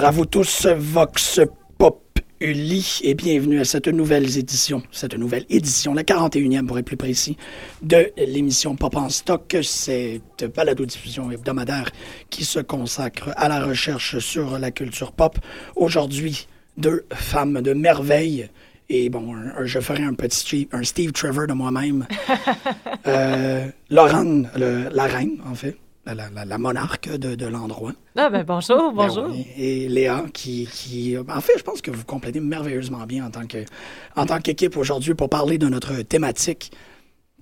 Bonjour à vous tous, Vox Pop Uli, et bienvenue à cette nouvelle édition, cette nouvelle édition, la 41e pour être plus précis, de l'émission Pop en stock. Cette balado-diffusion hebdomadaire qui se consacre à la recherche sur la culture pop. Aujourd'hui, deux femmes de merveille. Et bon, je ferai un petit Steve, un Steve Trevor de moi-même. euh, le- la reine, en fait, la, la- la monarque de, de l'endroit. Ah ben bonjour, Ben bonjour. oui. Et Léa, qui, qui. En fait, je pense que vous complétez merveilleusement bien en tant que en tant qu'équipe aujourd'hui pour parler de notre thématique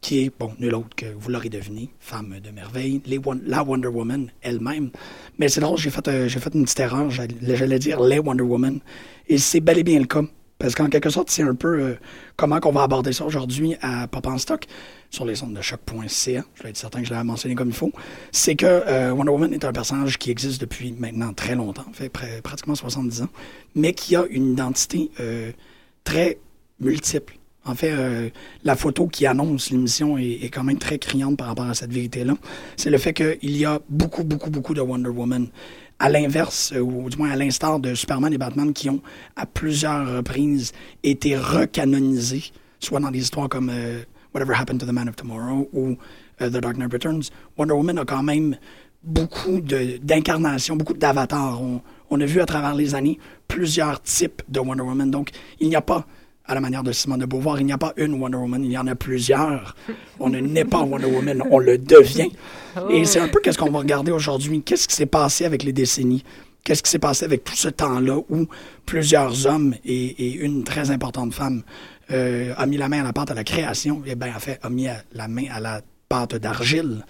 qui est, bon, nul autre que vous l'aurez deviné, femme de merveille, les la Wonder Woman elle-même. Mais c'est drôle, j'ai fait, euh, j'ai fait une petite erreur, j'allais j'allais dire les Wonder Woman. Et c'est bel et bien le cas. Parce qu'en quelque sorte, c'est un peu euh, comment qu'on va aborder ça aujourd'hui à Pop en Stock sur les ondes de choc.ca. Je vais être certain que je l'ai mentionné comme il faut. C'est que euh, Wonder Woman est un personnage qui existe depuis maintenant très longtemps, fait pr- pratiquement 70 ans, mais qui a une identité euh, très multiple. En fait, la photo qui annonce l'émission est quand même très criante par rapport à cette vérité-là. C'est le fait qu'il y a beaucoup, beaucoup, beaucoup de Wonder Woman. À l'inverse, euh, ou du moins à l'instar de Superman et Batman qui ont, à plusieurs reprises, été recanonisés, soit dans des histoires comme euh, Whatever Happened to the Man of Tomorrow ou euh, The Dark Knight Returns, Wonder Woman a quand même beaucoup d'incarnations, beaucoup d'avatars. On a vu à travers les années plusieurs types de Wonder Woman. Donc, il n'y a pas, à la manière de Simone de Beauvoir, il n'y a pas une Wonder Woman, il y en a plusieurs. On ne naît pas Wonder Woman, on le devient. Et c'est un peu qu'est-ce qu'on va regarder aujourd'hui. Qu'est-ce qui s'est passé avec les décennies? Qu'est-ce qui s'est passé avec tout ce temps-là où plusieurs hommes et, et une très importante femme euh, a mis la main à la pâte à la création, et bien, en fait, a mis la main à la pâte d'argile,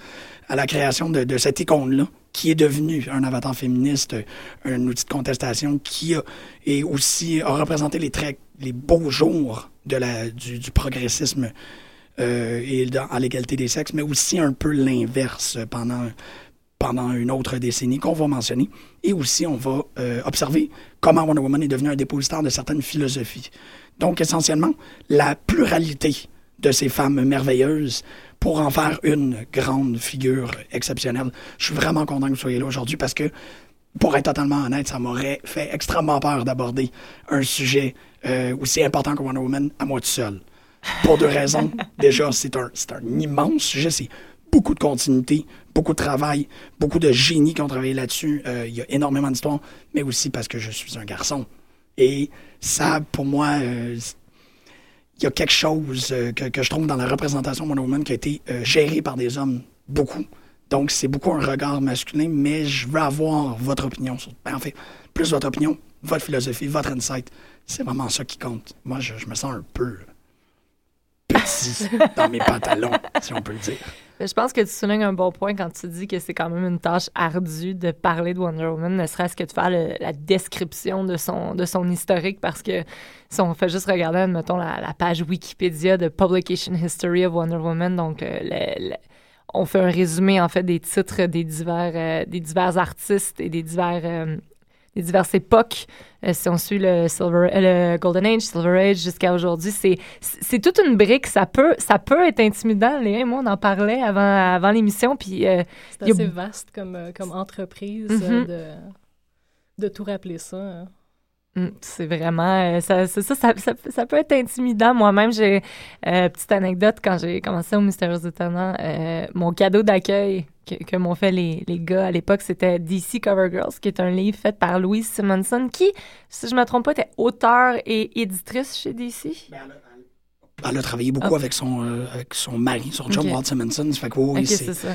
à la création de, de cette icône-là, qui est devenue un avatar féministe, un outil de contestation, qui a, et aussi a représenté les traits, les beaux jours du, progressisme euh, et dans, l'égalité des sexes, mais aussi un peu l'inverse pendant, pendant une autre décennie qu'on va mentionner. Et aussi, on va euh, observer comment Wonder Woman est devenu un dépositaire de certaines philosophies. Donc, essentiellement, la pluralité de ces femmes merveilleuses pour en faire une grande figure exceptionnelle. Je suis vraiment content que vous soyez là aujourd'hui parce que, pour être totalement honnête, ça m'aurait fait extrêmement peur d'aborder un sujet euh, aussi important que Wonder Woman à moi tout seul. Pour deux raisons. Déjà, c'est un, c'est un immense sujet. C'est beaucoup de continuité, beaucoup de travail, beaucoup de génies qui ont travaillé là-dessus. Euh, Il y a énormément d'histoires, mais aussi parce que je suis un garçon. Et ça, pour moi, euh, il y a quelque chose euh, que, que je trouve dans la représentation de Wonder Woman qui a été gérée par des hommes, beaucoup. Donc, c'est beaucoup un regard masculin, mais je veux avoir votre opinion. Sur, ben, en fait, plus votre opinion, votre philosophie, votre insight. C'est vraiment ça qui compte. Moi, je, je me sens un peu petit dans mes pantalons, si on peut le dire. Mais Je pense que tu soulignes un bon point quand tu dis que c'est quand même une tâche ardue de parler de Wonder Woman, ne serait-ce que de faire le- la description de son, de son historique, parce que si on fait juste regarder, mettons, la, la page Wikipédia de Publication History of Wonder Woman, donc euh, le- le- on fait un résumé, en fait, des titres des divers, euh, des divers artistes et des divers... euh, des diverses époques. Euh, si on suit le, Silver, euh, le Golden Age, Silver Age jusqu'à aujourd'hui, c'est c'est toute une brique. Ça peut, ça peut être intimidant. Léa et moi, on en parlait avant, avant l'émission. Puis euh, C'est a assez vaste comme, comme entreprise Mhm. euh, de, de tout rappeler ça. hein. Mm, c'est vraiment. euh, ça, ça, peut être intimidant. Moi-même, j'ai. euh, petite anecdote, quand j'ai commencé au Mystérieux Étonnant, euh, mon cadeau d'accueil que, m'ont fait les, les gars à l'époque, c'était DC Cover Girls, qui est un livre fait par Louise Simonson, qui, si je me trompe pas, était auteur et éditrice chez DC. Elle a travaillé beaucoup Ah. avec, son, euh, avec son mari, son John Ok. Walt Simonson. Fait que,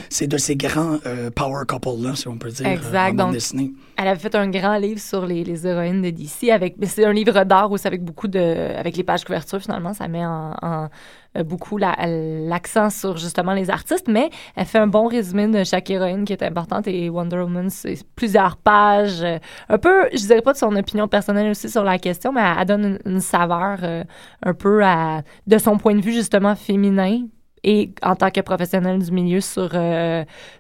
c'est- de ces grands euh, power couples-là, si on peut dire, Exact, euh, en donc- dessinée. Elle avait fait un grand livre sur les, les héroïnes de DC avec mais c'est un livre d'art aussi avec beaucoup de avec les pages couvertures finalement ça met en, en, euh, beaucoup la- l'accent sur justement les artistes, mais elle fait un bon résumé de chaque héroïne qui est importante et Wonder Woman, c'est plusieurs pages. euh, un peu, je dirais pas de son opinion personnelle aussi sur la question, mais elle, donne une, saveur euh, un peu à, de son point de vue justement féminin et en tant que professionnel du milieu sur,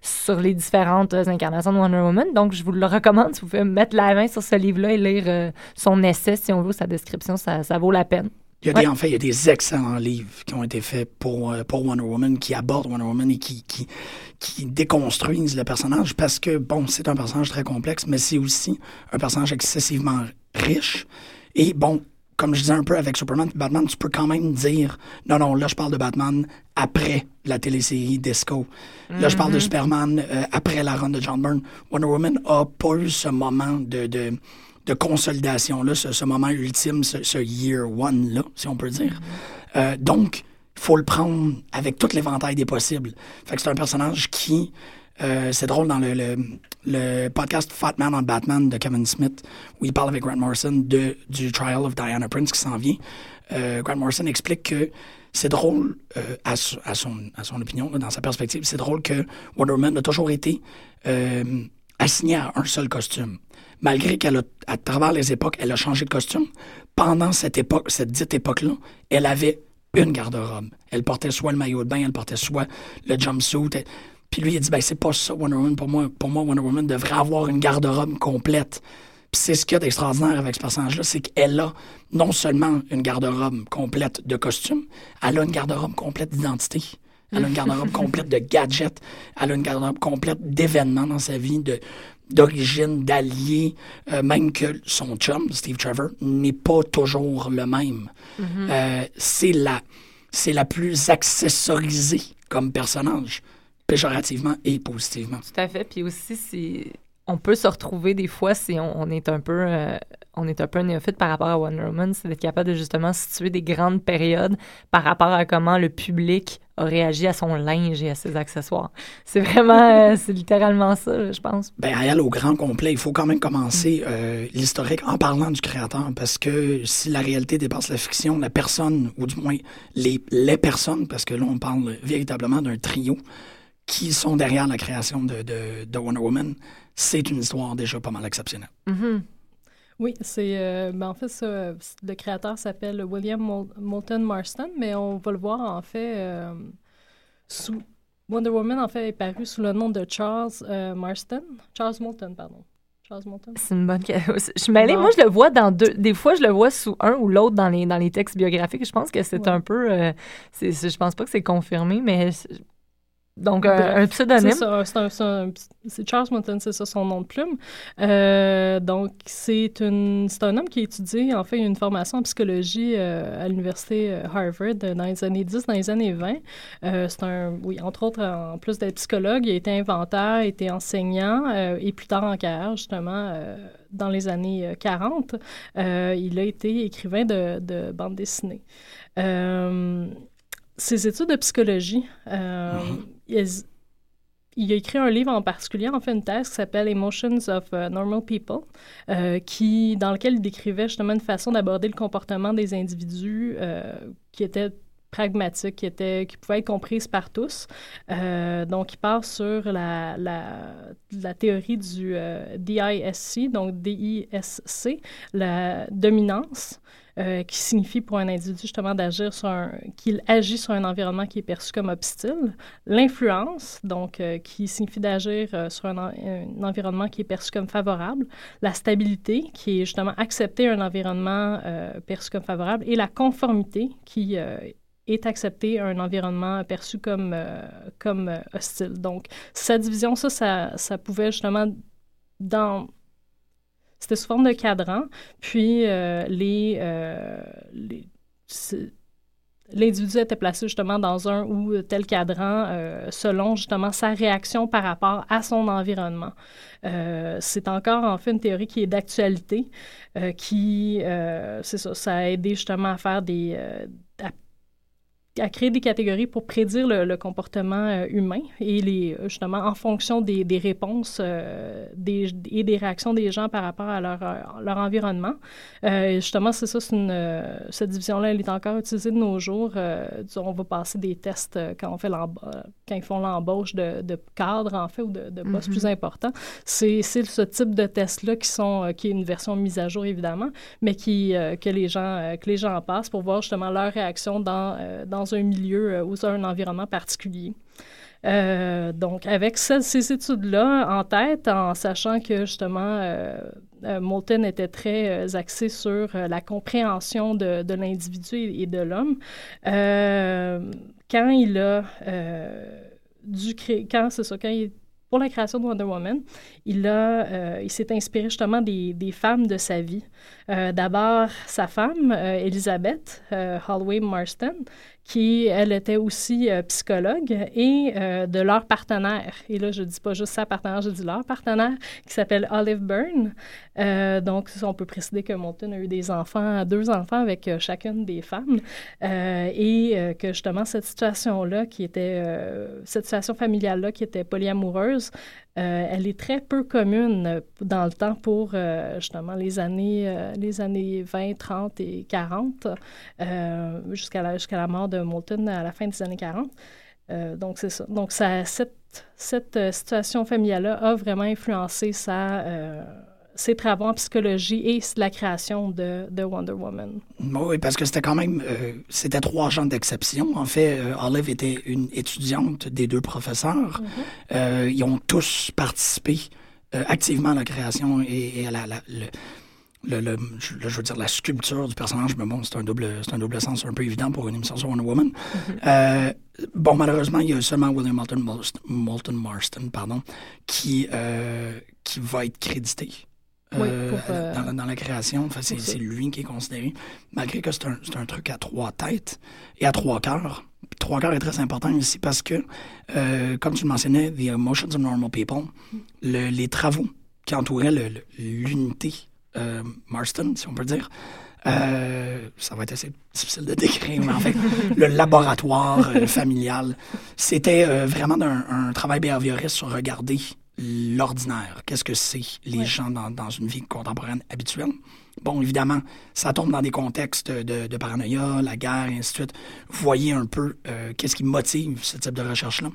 sur les différentes incarnations de Wonder Woman. Donc, je vous le recommande. Si vous pouvez mettre la main sur ce livre-là et lire son essai, si on veut, sa description, ça, ça vaut la peine. Il y a des, en fait, il y a des excellents livres qui ont été faits pour, euh, pour Wonder Woman, qui abordent Wonder Woman et qui, qui, qui déconstruisent le personnage parce que, bon, c'est un personnage très complexe, mais c'est aussi un personnage excessivement riche. Et bon, comme je disais un peu avec Superman et Batman, tu peux quand même dire non, non, là, je parle de Batman après la télésérie Disco. Là, je parle de Superman euh, après la run de John Byrne. Wonder Woman a pas eu ce moment de, de, de consolidation-là, ce, ce moment ultime, ce, year one-là, si on peut dire. Euh, donc, faut le prendre avec tout l'éventail des possibles. Fait que c'est un personnage qui, euh, c'est drôle dans le, le, podcast Fat Man on Batman de Kevin Smith, où il parle avec Grant Morrison de, du Trial of Diana Prince qui s'en vient. Euh, Grant Morrison explique que c'est drôle, à, so- à son, à son opinion, là, dans sa perspective, c'est drôle que Wonder Woman a toujours été assignée à un seul costume. Malgré qu'elle a, à travers les époques, elle a changé de costume, pendant cette époque, cette dite époque-là, elle avait une garde-robe. Elle portait soit le maillot de bain, elle portait soit le jumpsuit. Elle- Puis lui, il a dit, ben, c'est pas ça, Wonder Woman. Pour moi, pour moi Wonder Woman devrait avoir une garde-robe complète. Puis c'est ce qu'il y a d'extraordinaire avec ce personnage-là, c'est qu'elle a non seulement une garde-robe complète de costumes, elle a une garde-robe complète d'identité. Elle a une garde-robe complète de gadgets. Elle a une garde-robe complète d'événements dans sa vie, de d'origine, d'alliés, euh, même que son chum, Steve Trevor, n'est pas toujours le même. Euh, c'est la, c'est la plus accessorisée comme personnage, péjorativement et positivement. Tout à fait. Puis aussi, si on peut se retrouver des fois si on, on est un peu euh, on est un peu néophyte par rapport à Wonder Woman, c'est d'être capable de justement situer des grandes périodes par rapport à comment le public a réagi à son linge et à ses accessoires. C'est vraiment, euh, c'est littéralement ça, je pense. Ben, elle, au grand complet, il faut quand même commencer euh, l'historique en parlant du créateur, parce que si la réalité dépasse la fiction, la personne, ou du moins les, les personnes, parce que là, on parle véritablement d'un trio, qui sont derrière la création de, de, de Wonder Woman, c'est une histoire déjà pas mal exceptionnelle. Mhm. Oui, c'est. euh, ben, en fait, ça, euh, le créateur s'appelle William Mol- Moulton Marston, mais on va le voir en fait euh, sous. Wonder Woman, en fait, est paru sous le nom de Charles euh, Marston. Charles Moulton, pardon. Charles Moulton. C'est une bonne question. Je suis mêlée. Bon. Moi, je le vois dans deux. Des fois, je le vois sous un ou l'autre dans les, dans les textes biographiques. Je pense que c'est Ouais. un peu. euh, je pense pas que c'est confirmé, mais. Donc, un, Bref, un pseudonyme. C'est ça, c'est un- c'est un- c'est Charles Moulton, c'est ça son nom de plume. Euh, donc, c'est une- c'est un homme qui a étudié, en fait, une formation en psychologie euh, à l'université euh, Harvard dans les années 10, dans les années 20. Euh, c'est un, oui, entre autres, en plus d'être psychologue, il a été inventeur, il a été enseignant euh, et plus tard en carrière, justement, euh, dans les années euh, 40, euh, il a été écrivain de, de bande dessinée. Euh, ses études de psychologie, euh, il- a écrit un livre en particulier, en fait une thèse qui s'appelle Emotions of uh, Normal People, euh, qui, dans lequel il décrivait justement une façon d'aborder le comportement des individus euh, qui était pragmatique, qui, était, qui pouvait être comprise par tous. Euh, donc, il part sur la, la, la théorie du euh, DISC, donc D-I-S-C, la dominance, euh, qui signifie pour un individu justement d'agir sur un, qu'il agit sur un environnement qui est perçu comme hostile. L'influence, donc euh, qui signifie d'agir euh, sur un, en- un environnement qui est perçu comme favorable. La stabilité, qui est justement accepter un environnement perçu comme favorable. Et la conformité, qui est accepter un environnement perçu comme, hostile. Donc, cette division, ça, ça pouvait justement dans c'était sous forme de cadran, puis euh, les, euh, les- l'individu était placé justement dans un ou tel cadran euh, selon justement sa réaction par rapport à son environnement. C'est encore en fait une théorie qui est d'actualité, qui, c'est ça, ça a aidé justement à faire des, à créer des catégories pour prédire le, comportement euh, humain et les, justement en fonction des, des réponses euh, des, et des réactions des gens par rapport à leur, euh, leur environnement. justement, c'est ça, une, cette division-là, elle est encore utilisée de nos jours. on va passer des tests quand, on fait quand ils font l'embauche de, de cadres, en fait, ou de, de postes plus mm-hmm. importants. C'est ce type de tests-là qui sont, qui est une version mise à jour, évidemment, mais qui, que, les gens, que les gens passent pour voir justement leur réaction dans, dans dans un milieu euh, ou un environnement particulier. Euh, donc, avec ces études-là en tête, en sachant que justement, euh, Moulton était très axé sur la compréhension de, l'individu et, de l'homme, quand il a dû créer, quand c'est ça, quand il pour la création de Wonder Woman, il, a, il s'est inspiré justement des, femmes de sa vie. D'abord, sa femme, Elizabeth Holloway Marston, qui, elle, était aussi euh, psychologue, et euh, de leur partenaire. Et là, je ne dis pas juste sa partenaire, je dis leur partenaire, qui s'appelle Olive Byrne. Euh, donc, on peut préciser que Moulton a eu des enfants, deux enfants avec chacune des femmes, et que justement, cette situation-là, qui était, cette situation familiale-là, qui était polyamoureuse, euh, elle est très peu commune dans le temps pour euh, justement les années, euh, les années 20, 30 et 40, jusqu'à la, jusqu'à la mort de Moulton à la fin des années 40. donc, c'est ça. Donc, ça, cette, cette situation familiale-là a vraiment influencé sa ses travaux en psychologie et la création de, de Wonder Woman. Oui, parce que c'était quand même, euh, c'était trois gens d'exception. En fait, euh, Olive était une étudiante des deux professeurs. Mm-hmm. euh, ils ont tous participé activement à la création et, à la, le, le, je, veux dire, la sculpture du personnage, mais bon, c'est un double, c'est un double sens un peu évident pour une émission sur Wonder Woman. Mm-hmm. bon, malheureusement, il y a seulement William Moulton, Moulton Marston, pardon, qui, qui va être crédité euh, euh, dans, dans, la création. Enfin, c'est lui qui est considéré, malgré que c'est un, un, truc à trois têtes et à trois cœurs. trois cœurs est très important ici parce que, euh, comme tu le mentionnais, The Emotions of Normal People, le, les travaux qui entouraient l'unité Marston, si on peut dire, ça va être assez difficile de décrire, mais en fait, le laboratoire familial, c'était vraiment un, un, travail behavioriste sur regarder l'ordinaire. Qu'est-ce que c'est les gens dans, dans, une vie contemporaine habituelle? Bon, évidemment, ça tombe dans des contextes de, de paranoïa, la guerre, et ainsi de suite. Vous voyez un peu euh, qu'est-ce qui motive ce type de recherche-là.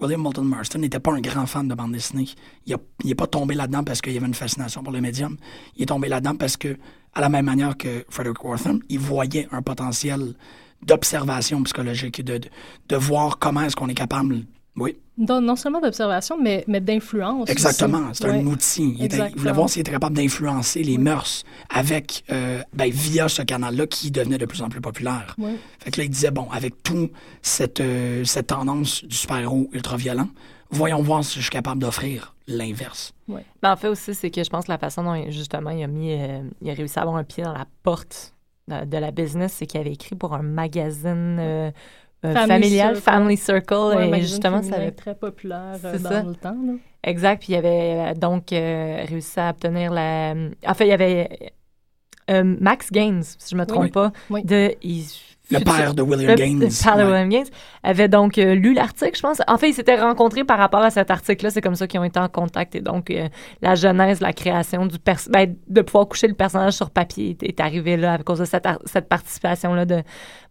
William Moulton Marston n'était pas un grand fan de bande dessinée. Il n'est pas tombé là-dedans parce qu'il y avait une fascination pour le médium. Il est tombé là-dedans parce que, à la même manière que Frederick Wortham, il voyait un potentiel d'observation psychologique, de, de, de voir comment est-ce qu'on est capable oui. non seulement d'observation, mais, mais d'influence. Exactement. C'est un outil. Il, voulait voir s'il était capable d'influencer les mœurs avec, euh, ben, via ce canal-là qui devenait de plus en plus populaire. Fait que là, il disait, bon, avec toute cette, euh, cette tendance du super-héros ultra-violent, voyons voir si je suis capable d'offrir l'inverse. Oui. Ben, en fait aussi, c'est que je pense que la façon dont, justement, il a mis, euh, il a réussi à avoir un pied dans la porte de, la business, c'est qu'il avait écrit pour un magazine euh, familial, Family Circle, et justement, ça avait très populaire euh, dans le temps. Là. Exact, puis il avait euh, donc réussi à obtenir la. En fait, il y avait Max Gaines, si je me trompe pas, de. Le père de William Gaines. Le père de William Gaines avait donc euh, lu l'article, je pense. En fait, ils s'étaient rencontrés par rapport à cet article-là. C'est comme ça qu'ils ont été en contact. Et donc, euh, la genèse, la création du ben, de pouvoir coucher le personnage sur papier est, arrivée là à cause de cette, cette participation-là de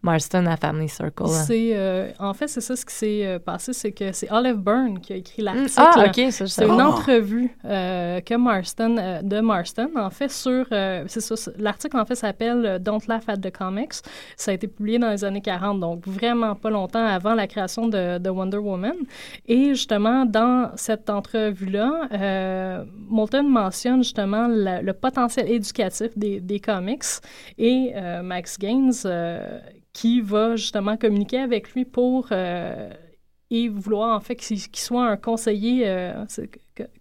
Marston à Family Circle. C'est, euh, en fait, c'est ça ce qui s'est passé, c'est que c'est Olive Byrne qui a écrit mm, l'article. Ah, OK, C'est une entrevue que Marston, de Marston, en fait, sur... c'est ça, l'article, en fait, s'appelle « Don't Laugh at the Comics ». Ça a été publié dans les années 40, donc vraiment pas longtemps avant la création de, Wonder Woman. Et justement, dans cette entrevue-là, euh, Moulton mentionne justement le potentiel éducatif des, comics et euh, Max Gaines euh, qui va justement communiquer avec lui pour euh, et vouloir en fait qu'il soit un conseiller, euh,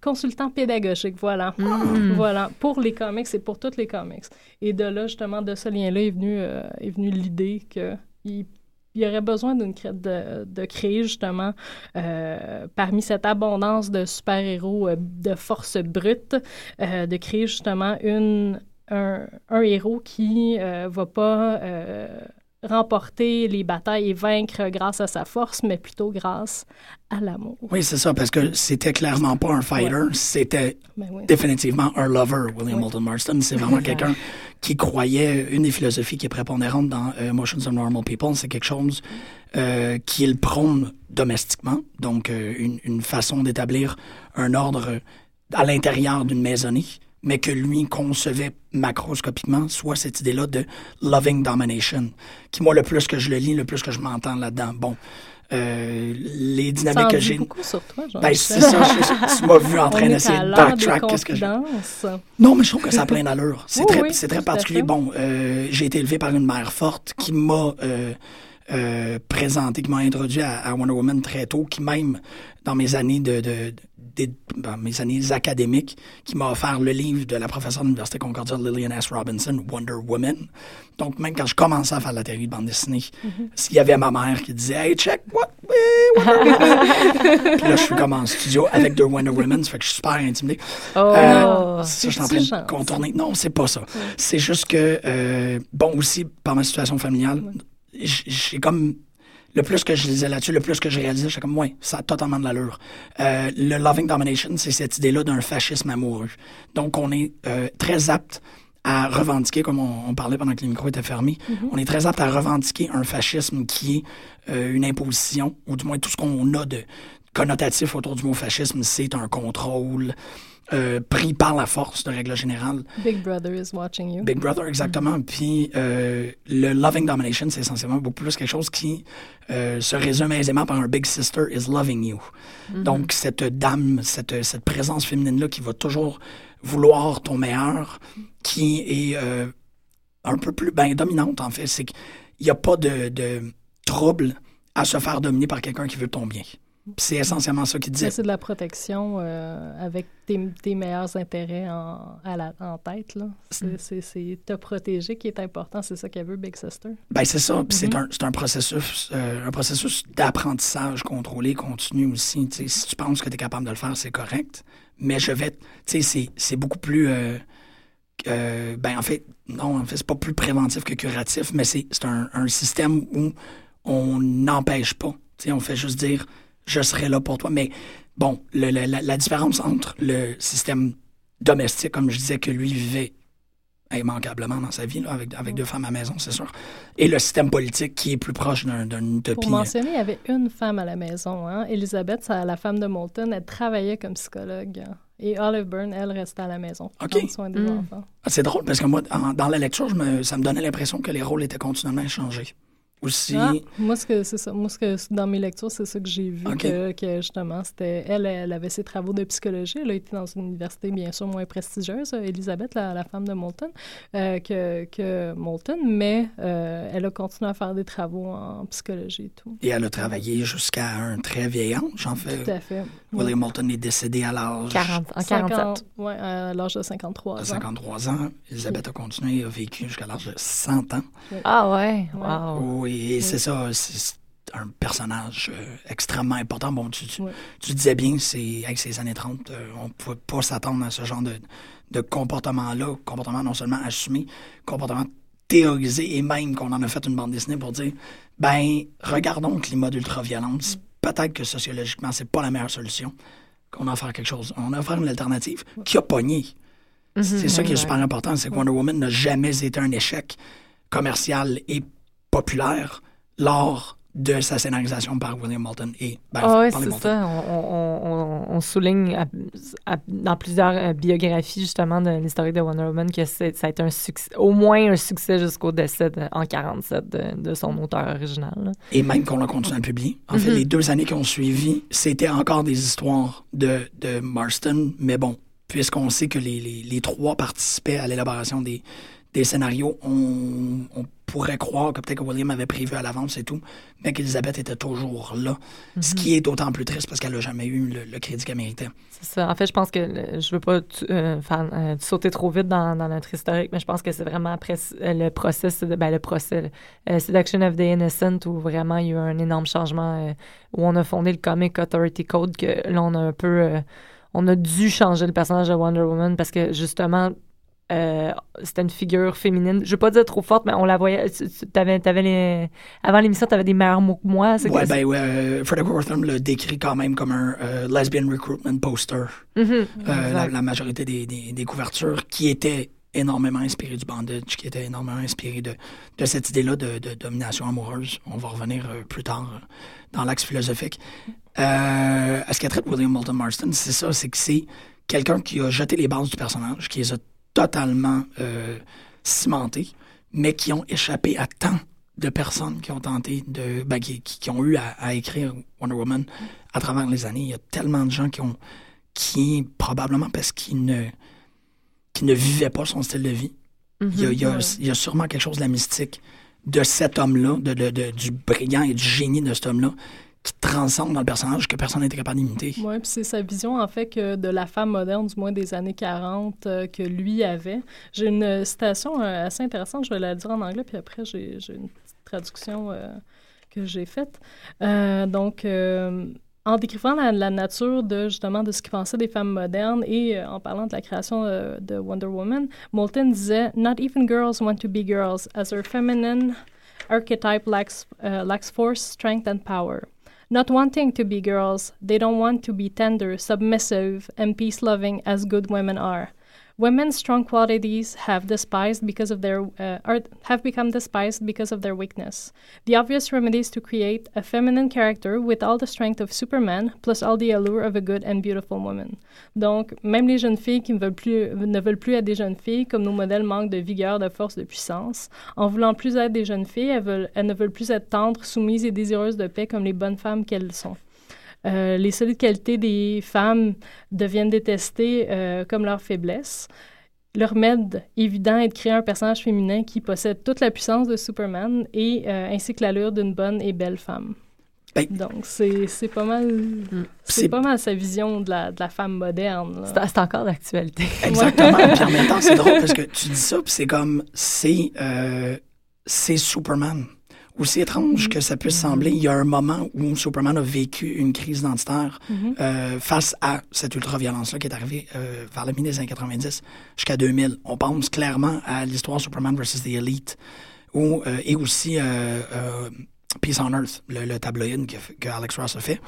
consultant pédagogique, voilà. Mm. Voilà, pour les comics et pour toutes les comics. Et de là, justement, de ce lien-là est venu, euh, est venu l'idée qu'il il y aurait besoin d'une de, de créer justement euh, parmi cette abondance de super-héros de force brute, de créer justement une un, un héros qui va pas remporter les batailles et vaincre grâce à sa force, mais plutôt grâce à l'amour. Oui, c'est ça, parce que c'était clairement pas un fighter, c'était Ben oui. définitivement un lover, William Oui. Moulton Marston. C'est vraiment quelqu'un qui croyait, une des philosophies qui est prépondérante dans euh, Emotions of Normal People, c'est quelque chose euh, qu'il prône domestiquement, donc euh, une, une façon d'établir un ordre à l'intérieur d'une maisonnée, mais que lui concevait macroscopiquement, soit cette idée-là de loving domination, qui moi, le plus que je le lis, le plus que je m'entends là-dedans. Bon, euh, les Ça dynamiques en que j'ai... beaucoup sur toi, jean Ben, c'est ça, je- tu m'as vu en train d'essayer de backtrack. Qu'est-ce que confidences. Non, mais je trouve que ça a plein d'allure. C'est Oui, très, oui, c'est très particulier. Bon, euh, j'ai été élevé par une mère forte qui m'a euh, euh, présenté, qui m'a introduit à, à Wonder Woman très tôt, qui même dans mes années de, de, dans mes années académiques, qui m'a offert le livre de la professeure de l'Université Concordia, Lillian S. Robinson, Wonder Woman. Donc, même quand je commençais à faire la théorie de bande dessinée, Mm-hmm. s'il y avait ma mère qui disait Hey, check, what? Wonder Woman. Puis là, je suis comme en studio avec deux Wonder Women, ça fait que je suis super intimidé. Oh! Euh, ça, je suis en train de contourner. Non, c'est pas ça. C'est juste que, euh, bon, aussi, par ma situation familiale, j'ai comme. Le plus que je lisais là-dessus, le plus que je réalisais, j'étais comme, ouais, ça a totalement de l'allure. Euh, le loving domination, c'est cette idée-là d'un fascisme amoureux. Donc, on est euh, très apte à revendiquer, comme on, on parlait pendant que les micros étaient fermés, on est très apte à revendiquer un fascisme qui est euh, une imposition, ou du moins tout ce qu'on a de connotatif autour du mot fascisme, c'est un contrôle euh, pris par la force, de règle générale. Big Brother is watching you. Big Brother, exactement. Puis euh, le loving domination, c'est essentiellement beaucoup plus quelque chose qui euh, se résume aisément par un big sister is loving you. Donc cette dame, cette, cette présence féminine-là qui va toujours vouloir ton meilleur, qui est un peu plus ben, dominante en fait, c'est qu'il n'y a pas de, de trouble à se faire dominer par quelqu'un qui veut ton bien. C'est essentiellement ça qu'il Ça, disait. C'est de la protection euh, avec tes, tes meilleurs intérêts en, à la, en tête. là. C'est te protéger qui est important. C'est ça qu'elle veut, Big Sister. Ben c'est ça, puis c'est un, c'est un processus euh, un processus d'apprentissage contrôlé, continu aussi. Si tu penses que tu es capable de le faire, c'est correct. Mais je vais, tu sais, c'est- c'est beaucoup plus, euh, euh, ben en fait, non, en fait, c'est pas plus préventif que curatif, mais c'est c'est un, un système où on n'empêche pas. Tu sais, on fait juste dire, je serai là pour toi. Mais bon, le- le- la, la différence entre le système domestique, comme je disais, que lui vivait immanquablement dans sa vie, là, avec, avec deux femmes à la maison, c'est sûr. Et le système politique qui est plus proche d'un- d'une Pour utopie. mentionner, il y avait une femme à la maison. Hein? Elisabeth, ça, la femme de Moulton, elle travaillait comme psychologue. Et Olive Byrne, elle, restait à la maison pour OK. prendre soin des Mm. enfants. Ah, C'est drôle parce que moi, en- dans la lecture, je me- ça me donnait l'impression que les rôles étaient continuellement échangés. Aussi, Ah, moi, ce que c'est ça. Moi, ce que dans mes lectures, c'est ça que j'ai vu que, que, justement, c'était elle, elle avait ses travaux de psychologie. Elle a été dans une université bien sûr moins prestigieuse, Elisabeth, la, la femme de Moulton, euh, que, que Moulton, mais euh, elle a continué à faire des travaux en psychologie et tout. et elle a travaillé jusqu'à un très vieil âge, en Tout fait. à fait. William Moulton est décédé à l'âge 40, en 47. Oui, à l'âge de 53 de ans. 53 ans. Elisabeth a continué, a vécu jusqu'à l'âge de 100 ans. Ah ouais, wow. Oui, et c'est ça, c'est un personnage euh, extrêmement important. Bon, tu, tu, disais bien, c'est avec ces années 30, euh, on ne pouvait pas s'attendre à ce genre de, de comportement-là, comportement non seulement assumé, comportement théorisé, et même qu'on en a fait une bande dessinée pour dire, ben, regardons le climat d'ultraviolence. Peut-être que sociologiquement, c'est pas la meilleure solution. Qu'on a faire quelque chose. On a faire une alternative qui a pogné. C'est ça qui est super important, c'est que Wonder Woman n'a jamais été un échec commercial et populaire lors de sa scénarisation par William Moulton et ben, Ah ouais, par les c'est ça. On, on- on- on souligne à- à- dans plusieurs euh, biographies, justement, de l'historique de Wonder Woman, que ça a été un succès, au moins un succès jusqu'au décès de- en 47 de, de son auteur original. là. Et même qu'on a continué à publier. En fait, Mhm. les deux années qui ont suivi, c'était encore des histoires de, de Marston, mais bon, puisqu'on sait que les, les- les trois participaient à l'élaboration des, des scénarios, on, on pourrait croire que peut-être que William avait prévu à l'avance et tout, mais qu'Elisabeth était toujours là. Ce qui est d'autant plus triste parce qu'elle n'a jamais eu le, le crédit qu'elle méritait. C'est ça. En fait, je pense que je veux pas euh, faire, euh, sauter trop vite dans, dans notre historique, mais je pense que c'est vraiment après euh, le procès, de- ben, le procès, euh, Seduction of the Innocent, où vraiment il y a eu un énorme changement, où on a fondé le Comic Authority Code, que là, on a un peu... on a dû changer le personnage de Wonder Woman parce que, justement, euh, c'était une figure féminine. Je veux pas dire trop forte, mais on la voyait. tu- tu- T'avais, t'avais les, avant l'émission, tu avais des meilleurs mots que moi. C'est Ouais, que- ben, ouais, euh, Frederick Wortham le décrit quand même comme un euh, lesbian recruitment poster. Mhm, Euh, la, majorité des, des, des couvertures qui étaient énormément inspirées du bandage, qui étaient énormément inspirées de, de cette idée-là de, de domination amoureuse. On va revenir plus tard dans l'axe philosophique. À ce qu'a traite William Moulton Marston, c'est ça, c'est que c'est quelqu'un qui a jeté les bases du personnage, qui les a totalement euh, cimentées, mais qui ont échappé à tant de personnes qui ont tenté de. Ben, qui, qui- ont eu à, à écrire Wonder Woman à travers les années. Il y a tellement de gens qui ont. qui, probablement parce qu'ils ne. qui ne vivaient pas son style de vie. Il y, a, il y a- Ouais. il y a sûrement quelque chose de la mystique de cet homme-là, de, de- de- du brillant et du génie de cet homme-là, qui transcende dans le personnage que personne n'était capable d'imiter. Oui, puis c'est sa vision, en fait, de la femme moderne, du moins des années 40, euh, que lui avait. J'ai une citation euh, assez intéressante, je vais la dire en anglais, puis après, j'ai une petite traduction euh, que j'ai faite. Donc, en décrivant la, nature de, justement, de ce qu'il pensait des femmes modernes et en parlant de la création de Wonder Woman, Moulton disait « Not even girls want to be girls, as their feminine archetype lacks, lacks force, strength, and power. Not wanting to be girls, they don't want to be tender, submissive, and peace loving as good women are. Women's strong qualities have despised because of their uh, have become despised because of their weakness. The obvious remedy is to create a feminine character with all the strength of Superman, plus all the allure of a good and beautiful woman. Donc, même les jeunes filles qui ne veulent plus, être des jeunes filles, comme nos modèles manquent de vigueur, de force, de puissance, en voulant plus être des jeunes filles, elles, elles ne veulent plus être tendres, soumises et désireuses de paix comme les bonnes femmes qu'elles sont. Euh, les solides qualités des femmes deviennent détestées euh, comme leur faiblesse. Le remède évident est de créer un personnage féminin qui possède toute la puissance de Superman et euh, ainsi que l'allure d'une bonne et belle femme. Ben- Donc, c'est c'est pas mal... C'est- C'est pas mal sa vision de la, de la femme moderne. C'est, encore d'actualité. Exactement. Puis en même temps, c'est drôle parce que tu dis ça, puis c'est comme. C'est. euh, c'est Superman. Aussi étrange que ça puisse sembler, il y a un moment où Superman a vécu une crise identitaire euh, face à cette ultra-violence-là qui est arrivée euh, vers la mi des années 90 jusqu'à 2000. On pense clairement à l'histoire Superman vs. The Elite ou, euh, et aussi euh, euh, Peace on Earth, le, le tabloïd que, que Alex Ross a fait,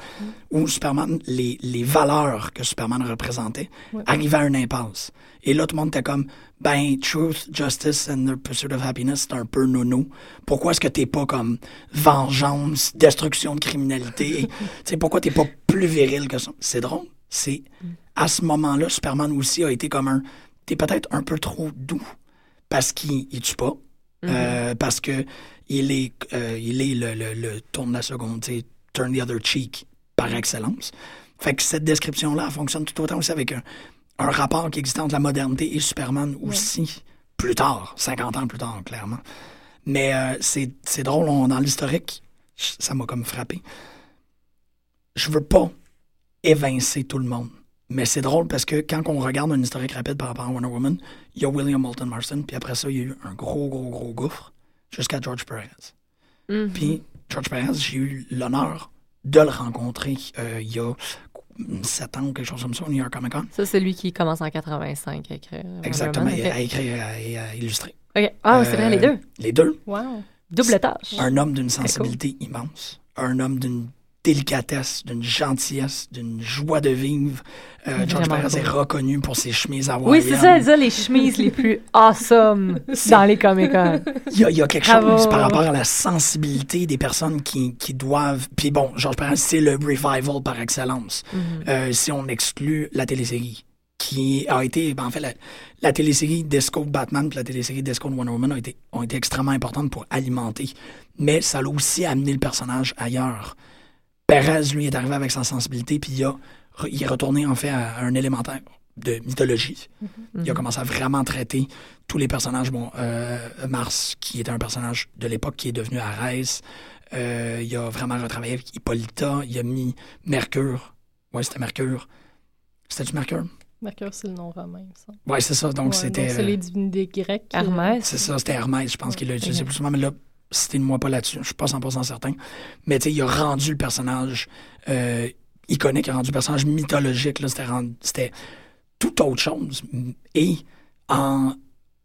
où Superman, les, les valeurs que Superman représentait Ouais. arrivaient à une impasse. Et là, tout le monde était comme, ben, truth, justice and the pursuit of happiness, c'est un peu nono. Pourquoi est-ce que t'es pas comme vengeance, destruction de criminalité? Tu sais, pourquoi t'es pas plus viril que ça? C'est drôle. C'est, à ce moment-là, Superman aussi a été comme un, t'es peut-être un peu trop doux parce qu'il il tue pas. Euh, parce que il est, euh, il est le, le, le tourne la seconde, turn the other cheek par excellence. Fait que cette description-là fonctionne tout autant aussi avec un, un rapport qui existait entre la modernité et Superman aussi, plus tard, 50 ans plus tard, clairement. Mais euh, c'est c'est drôle, on- dans l'historique, ça m'a comme frappé. Je veux pas évincer tout le monde. Mais c'est drôle parce que quand on regarde un historique rapide par rapport à Wonder Woman, il y a William Moulton Marston, puis après ça, il y a eu un gros, gros, gros gouffre jusqu'à George Perez. Mhm. Puis George Perez, j'ai eu l'honneur de le rencontrer euh, il y a 7 ans ou quelque chose comme ça au New York Comic Con. Ça, c'est lui qui commence en 85 à écrire. Wonder Exactement, Woman, et ok. à écrire et à illustrer. Ok. Ah, c'est vrai, les Euh, deux. Les deux. Wow. Double tâche. Un homme d'une sensibilité immense, un homme d'une délicatesse, d'une gentillesse, d'une joie de vivre. Euh, George Perez est reconnu pour ses chemises Oui, hawaïennes. c'est ça, ça, les chemises les plus awesome dans les Comic-Con. Il y a, il y a quelque Bravo. chose par rapport à la sensibilité des personnes qui, qui doivent. Puis bon, Georges Perez, c'est le revival par excellence. Euh, si on exclut la télésérie, qui a été. ben, en fait, la, la télésérie Disco Batman puis la télésérie Disco de Wonder Woman ont été, ont été extrêmement importantes pour alimenter. Mais ça l'a aussi amené le personnage ailleurs. Perez, lui, est arrivé avec sa sensibilité, puis il, a, il est retourné en fait à, un élémentaire de mythologie. Il a commencé à vraiment traiter tous les personnages. Bon, euh, Mars, qui était un personnage de l'époque qui est devenu Arès. Euh, il a vraiment retravaillé avec Hippolyta. Il a mis Mercure. Ouais, c'était Mercure. C'était-tu Mercure? Mercure, c'est le nom romain, ça. Ouais, c'est ça. Donc, Ouais, c'était. c'est euh, les divinités grecques. Hermès. C'est ça, c'était Hermès, je pense qu'il l'a utilisé plus souvent, mais là, citez-moi pas là-dessus, je suis pas 100% certain. Mais tu sais, il a rendu le personnage euh, iconique, il a rendu le personnage mythologique, là, c'était, tout autre chose. Et en,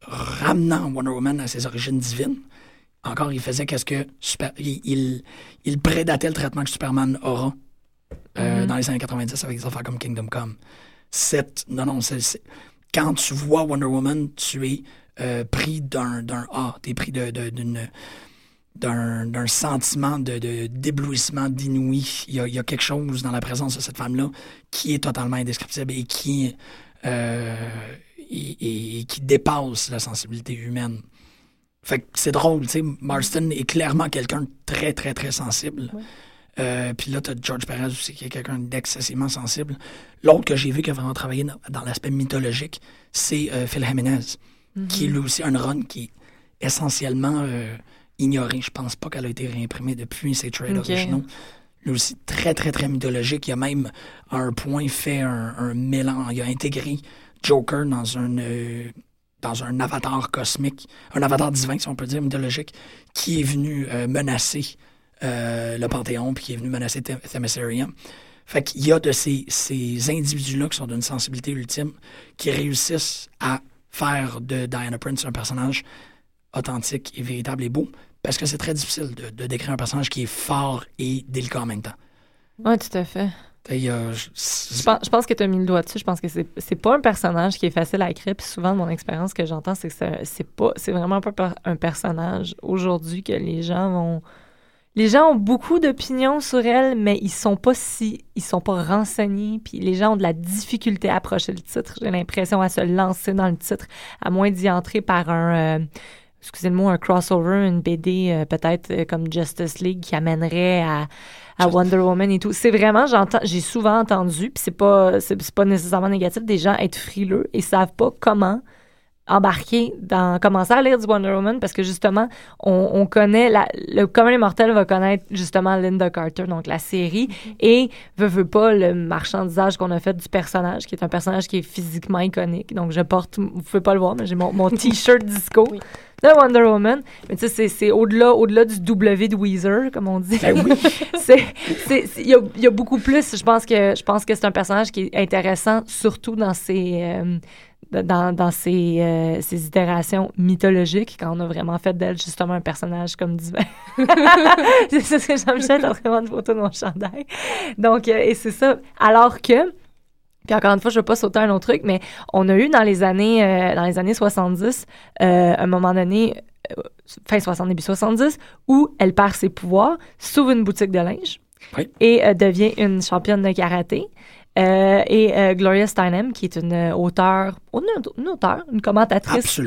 ramenant Wonder Woman à ses origines divines. Encore, il faisait qu'est-ce que super, il, il, il prédatait le traitement que Superman aura euh, Mhm. dans les années 90 avec des affaires comme Kingdom Come. Cette, non, non, c'est, quand tu vois Wonder Woman, tu es euh, pris d'un, A, tu es pris de- d'une, d'un, sentiment de, d'éblouissement, d'inouï. Il y, a, il y a quelque chose dans la présence de cette femme-là qui est totalement indescriptible et qui, euh, et, et qui dépasse la sensibilité humaine. Fait que c'est drôle, tu sais, Marston est clairement quelqu'un de très, très, très sensible. Ouais. Euh, Puis là, tu as George Perez aussi, qui est quelqu'un d'excessivement sensible. L'autre que j'ai vu qui a vraiment travaillé dans, dans l'aspect mythologique, c'est euh, Phil Jiménez, qui est lui aussi un run qui est essentiellement euh, ignoré. Je pense pas qu'elle a été réimprimée depuis ses trades Ok. originaux. Lui aussi, très, très, très mythologique. Il a même, à un point, fait un, un mélange. Il a intégré Joker dans un, euh, dans un avatar cosmique, un avatar divin, si on peut dire, mythologique, qui est venu euh, menacer euh, le Panthéon, puis qui est venu menacer Them- Themyscira. Fait qu'il y a de ces, ces individus-là qui sont d'une sensibilité ultime, qui réussissent à faire de Diana Prince un personnage authentique et véritable et beau, parce que c'est très difficile de, de décrire un personnage qui est fort et délicat en même temps. Oui, tout à fait. Je- Je pense, je pense que tu as mis le doigt dessus. Je pense que c'est c'est pas un personnage qui est facile à écrire. Puis souvent, de mon expérience, ce que j'entends, c'est que c'est- c'est pas, c'est vraiment pas un personnage aujourd'hui que les gens vont. Les gens ont beaucoup d'opinions sur elle, mais ils sont pas si, ils sont pas renseignés. Puis les gens ont de la difficulté à approcher le titre. J'ai l'impression à se lancer dans le titre, à moins d'y entrer par un, euh, excusez le mot, un crossover, une BD euh, peut-être euh, comme Justice League qui amènerait à, à Wonder Woman et tout. C'est vraiment, j'entends, j'ai souvent entendu, puis c'est pas, c'est, pas nécessairement négatif, des gens être frileux et savent pas comment embarquer dans commencer à lire du Wonder Woman parce que justement on, on connaît la, le commun des mortels va connaître justement Linda Carter donc la série et veut veut pas le marchandisage qu'on a fait du personnage qui est un personnage qui est physiquement iconique donc je porte vous pouvez pas le voir mais j'ai mon, mon t-shirt disco Oui. De Wonder Woman. Mais tu sais c'est, au-delà au-delà du W de Weezer comme on dit. Ben oui. il y a, y a beaucoup plus. Je pense que je pense que c'est un personnage qui est intéressant surtout dans ses euh, dans, dans ses, euh, ses itérations mythologiques quand on a vraiment fait d'elle justement un personnage comme divin c'est ce que Jean-Michel de prendre une photo de mon chandail. Donc euh, et c'est ça. Alors que puis encore une fois, je ne veux pas sauter un autre truc, mais on a eu dans les années, euh, dans les années 70, euh, un moment donné, euh, fin 60, début 70, où elle perd ses pouvoirs, s'ouvre une boutique de linge Oui. et devient une championne de karaté. Et Gloria Steinem, qui est une auteure, une, une auteure, une commentatrice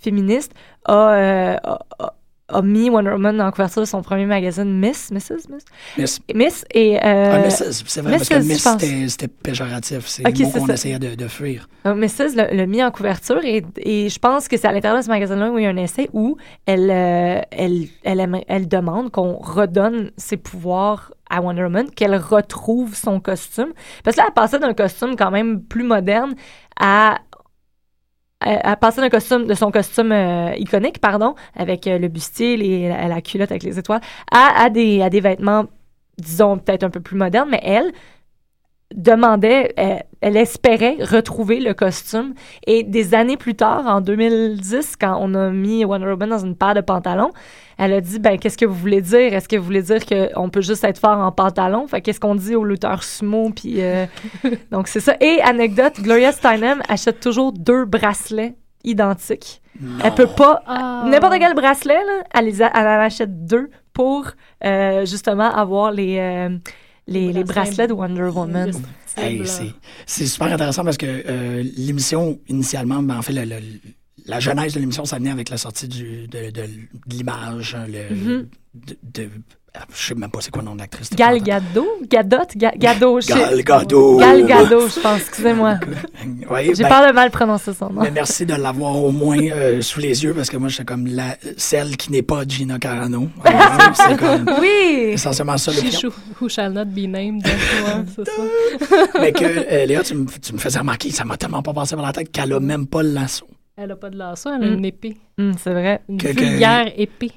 féministe, a, a, a- a mis Wonder Woman en couverture de son premier magazine Miss, Mrs. Miss, Miss, Miss et... euh, ah, Mrs., c'est vrai, parce que Miss, c'était péjoratif. C'est Ok, le mot c'est qu'on essayait de, de fuir. Donc, Mrs. l'a l'a mis en couverture et, et je pense que c'est à l'intérieur de ce magazine-là où il y a un essai où elle, euh, elle, elle, elle demande qu'on redonne ses pouvoirs à Wonder Woman, qu'elle retrouve son costume. Parce que là, elle passait d'un costume quand même plus moderne à elle elle passait d'un costume de son costume euh, iconique pardon avec euh, le bustier les, la, la culotte avec les étoiles à, à des à des vêtements disons peut-être un peu plus modernes mais elle demandait, elle, elle espérait retrouver le costume. Et des années plus tard, en 2010, quand on a mis Wonder Woman dans une paire de pantalons, elle a dit, ben, qu'est-ce que vous voulez dire? Est-ce que vous voulez dire qu'on peut juste être fort en pantalon? Fait qu'est-ce qu'on dit aux lutteurs sumo? Puis, euh, donc, c'est ça. Et anecdote, Gloria Steinem achète toujours deux bracelets identiques. Elle peut pas Ah. N'importe quel bracelet, là, elle, les a- elle en achète deux pour euh, justement avoir les, euh, les, les bracelets de Wonder Woman. Hey, c'est- super intéressant parce que euh, l'émission, initialement, ben, en fait, le- le- la genèse de l'émission, ça venait avec la sortie du, de, de- de l'image, hein, le, Mhm. de, de- je sais même pas c'est quoi le nom de l'actrice. Gal Gadot? Gadot? Ga- Gadot? je sais- Gal Gadot. Gal Gadot, je pense. Excusez-moi. Oui, J'ai ben, peur de mal prononcer son nom. mais merci de l'avoir au moins euh, sous les yeux parce que moi, j'étais comme la, celle qui n'est pas Gina Carano. C'est comme Oui! essentiellement ça le She who shall not be named. donc, ouais, c'est ça. Mais que, euh, Léa, tu me, tu me faisais remarquer, ça m'a tellement pas passé par la tête qu'elle a même pas le lasso. Elle a pas de lasso, elle a Mm. une épée. Hum, c'est vrai. Une Que- épée.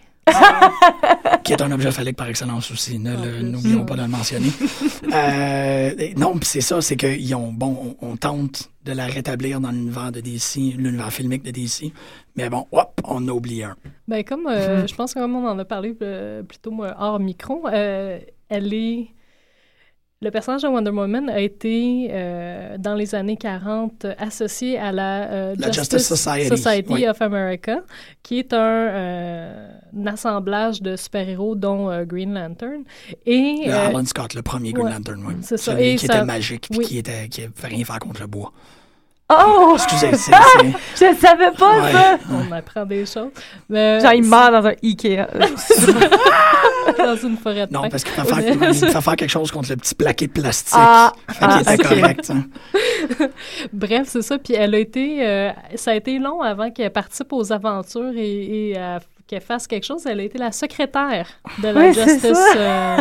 Qui est un objet phallique par excellence aussi. N'oublions pas de le mentionner. Euh, non, puis c'est ça, c'est qu'ils ont, bon, on, on tente de la rétablir dans l'univers de DC, l'univers filmique de DC, mais bon, hop, on a oublié un. Ben, comme euh, je pense que comme on en a parlé euh, plutôt moi, hors micro, euh, elle est. Le personnage de Wonder Woman a été, euh, dans les années 40, associé à la, euh, La Justice Society, oui. of America, qui est un, euh, un assemblage de super-héros, dont Green Lantern. Et, Le Alan Scott, le premier Green ouais, Lantern, oui. c'est ça. Celui Et qui ça- était magique, puis oui. qui était, qui rien faire contre le bois. Oh! Excusez, c'est, c'est- Je savais pas Ouais. ça! on apprend des choses. Mais, Genre, il meurt dans un Ikea. dans une forêt de non, parce qu'il fait, faire, quelque chose contre le petit plaqué de plastique. Ah, fait qu'il ah, était correct. hein. Bref, c'est ça. Puis elle a été. euh, ça a été long avant qu'elle participe aux aventures et, et, euh, qu'elle fasse quelque chose. Elle a été la secrétaire de la Oui, Justice, euh,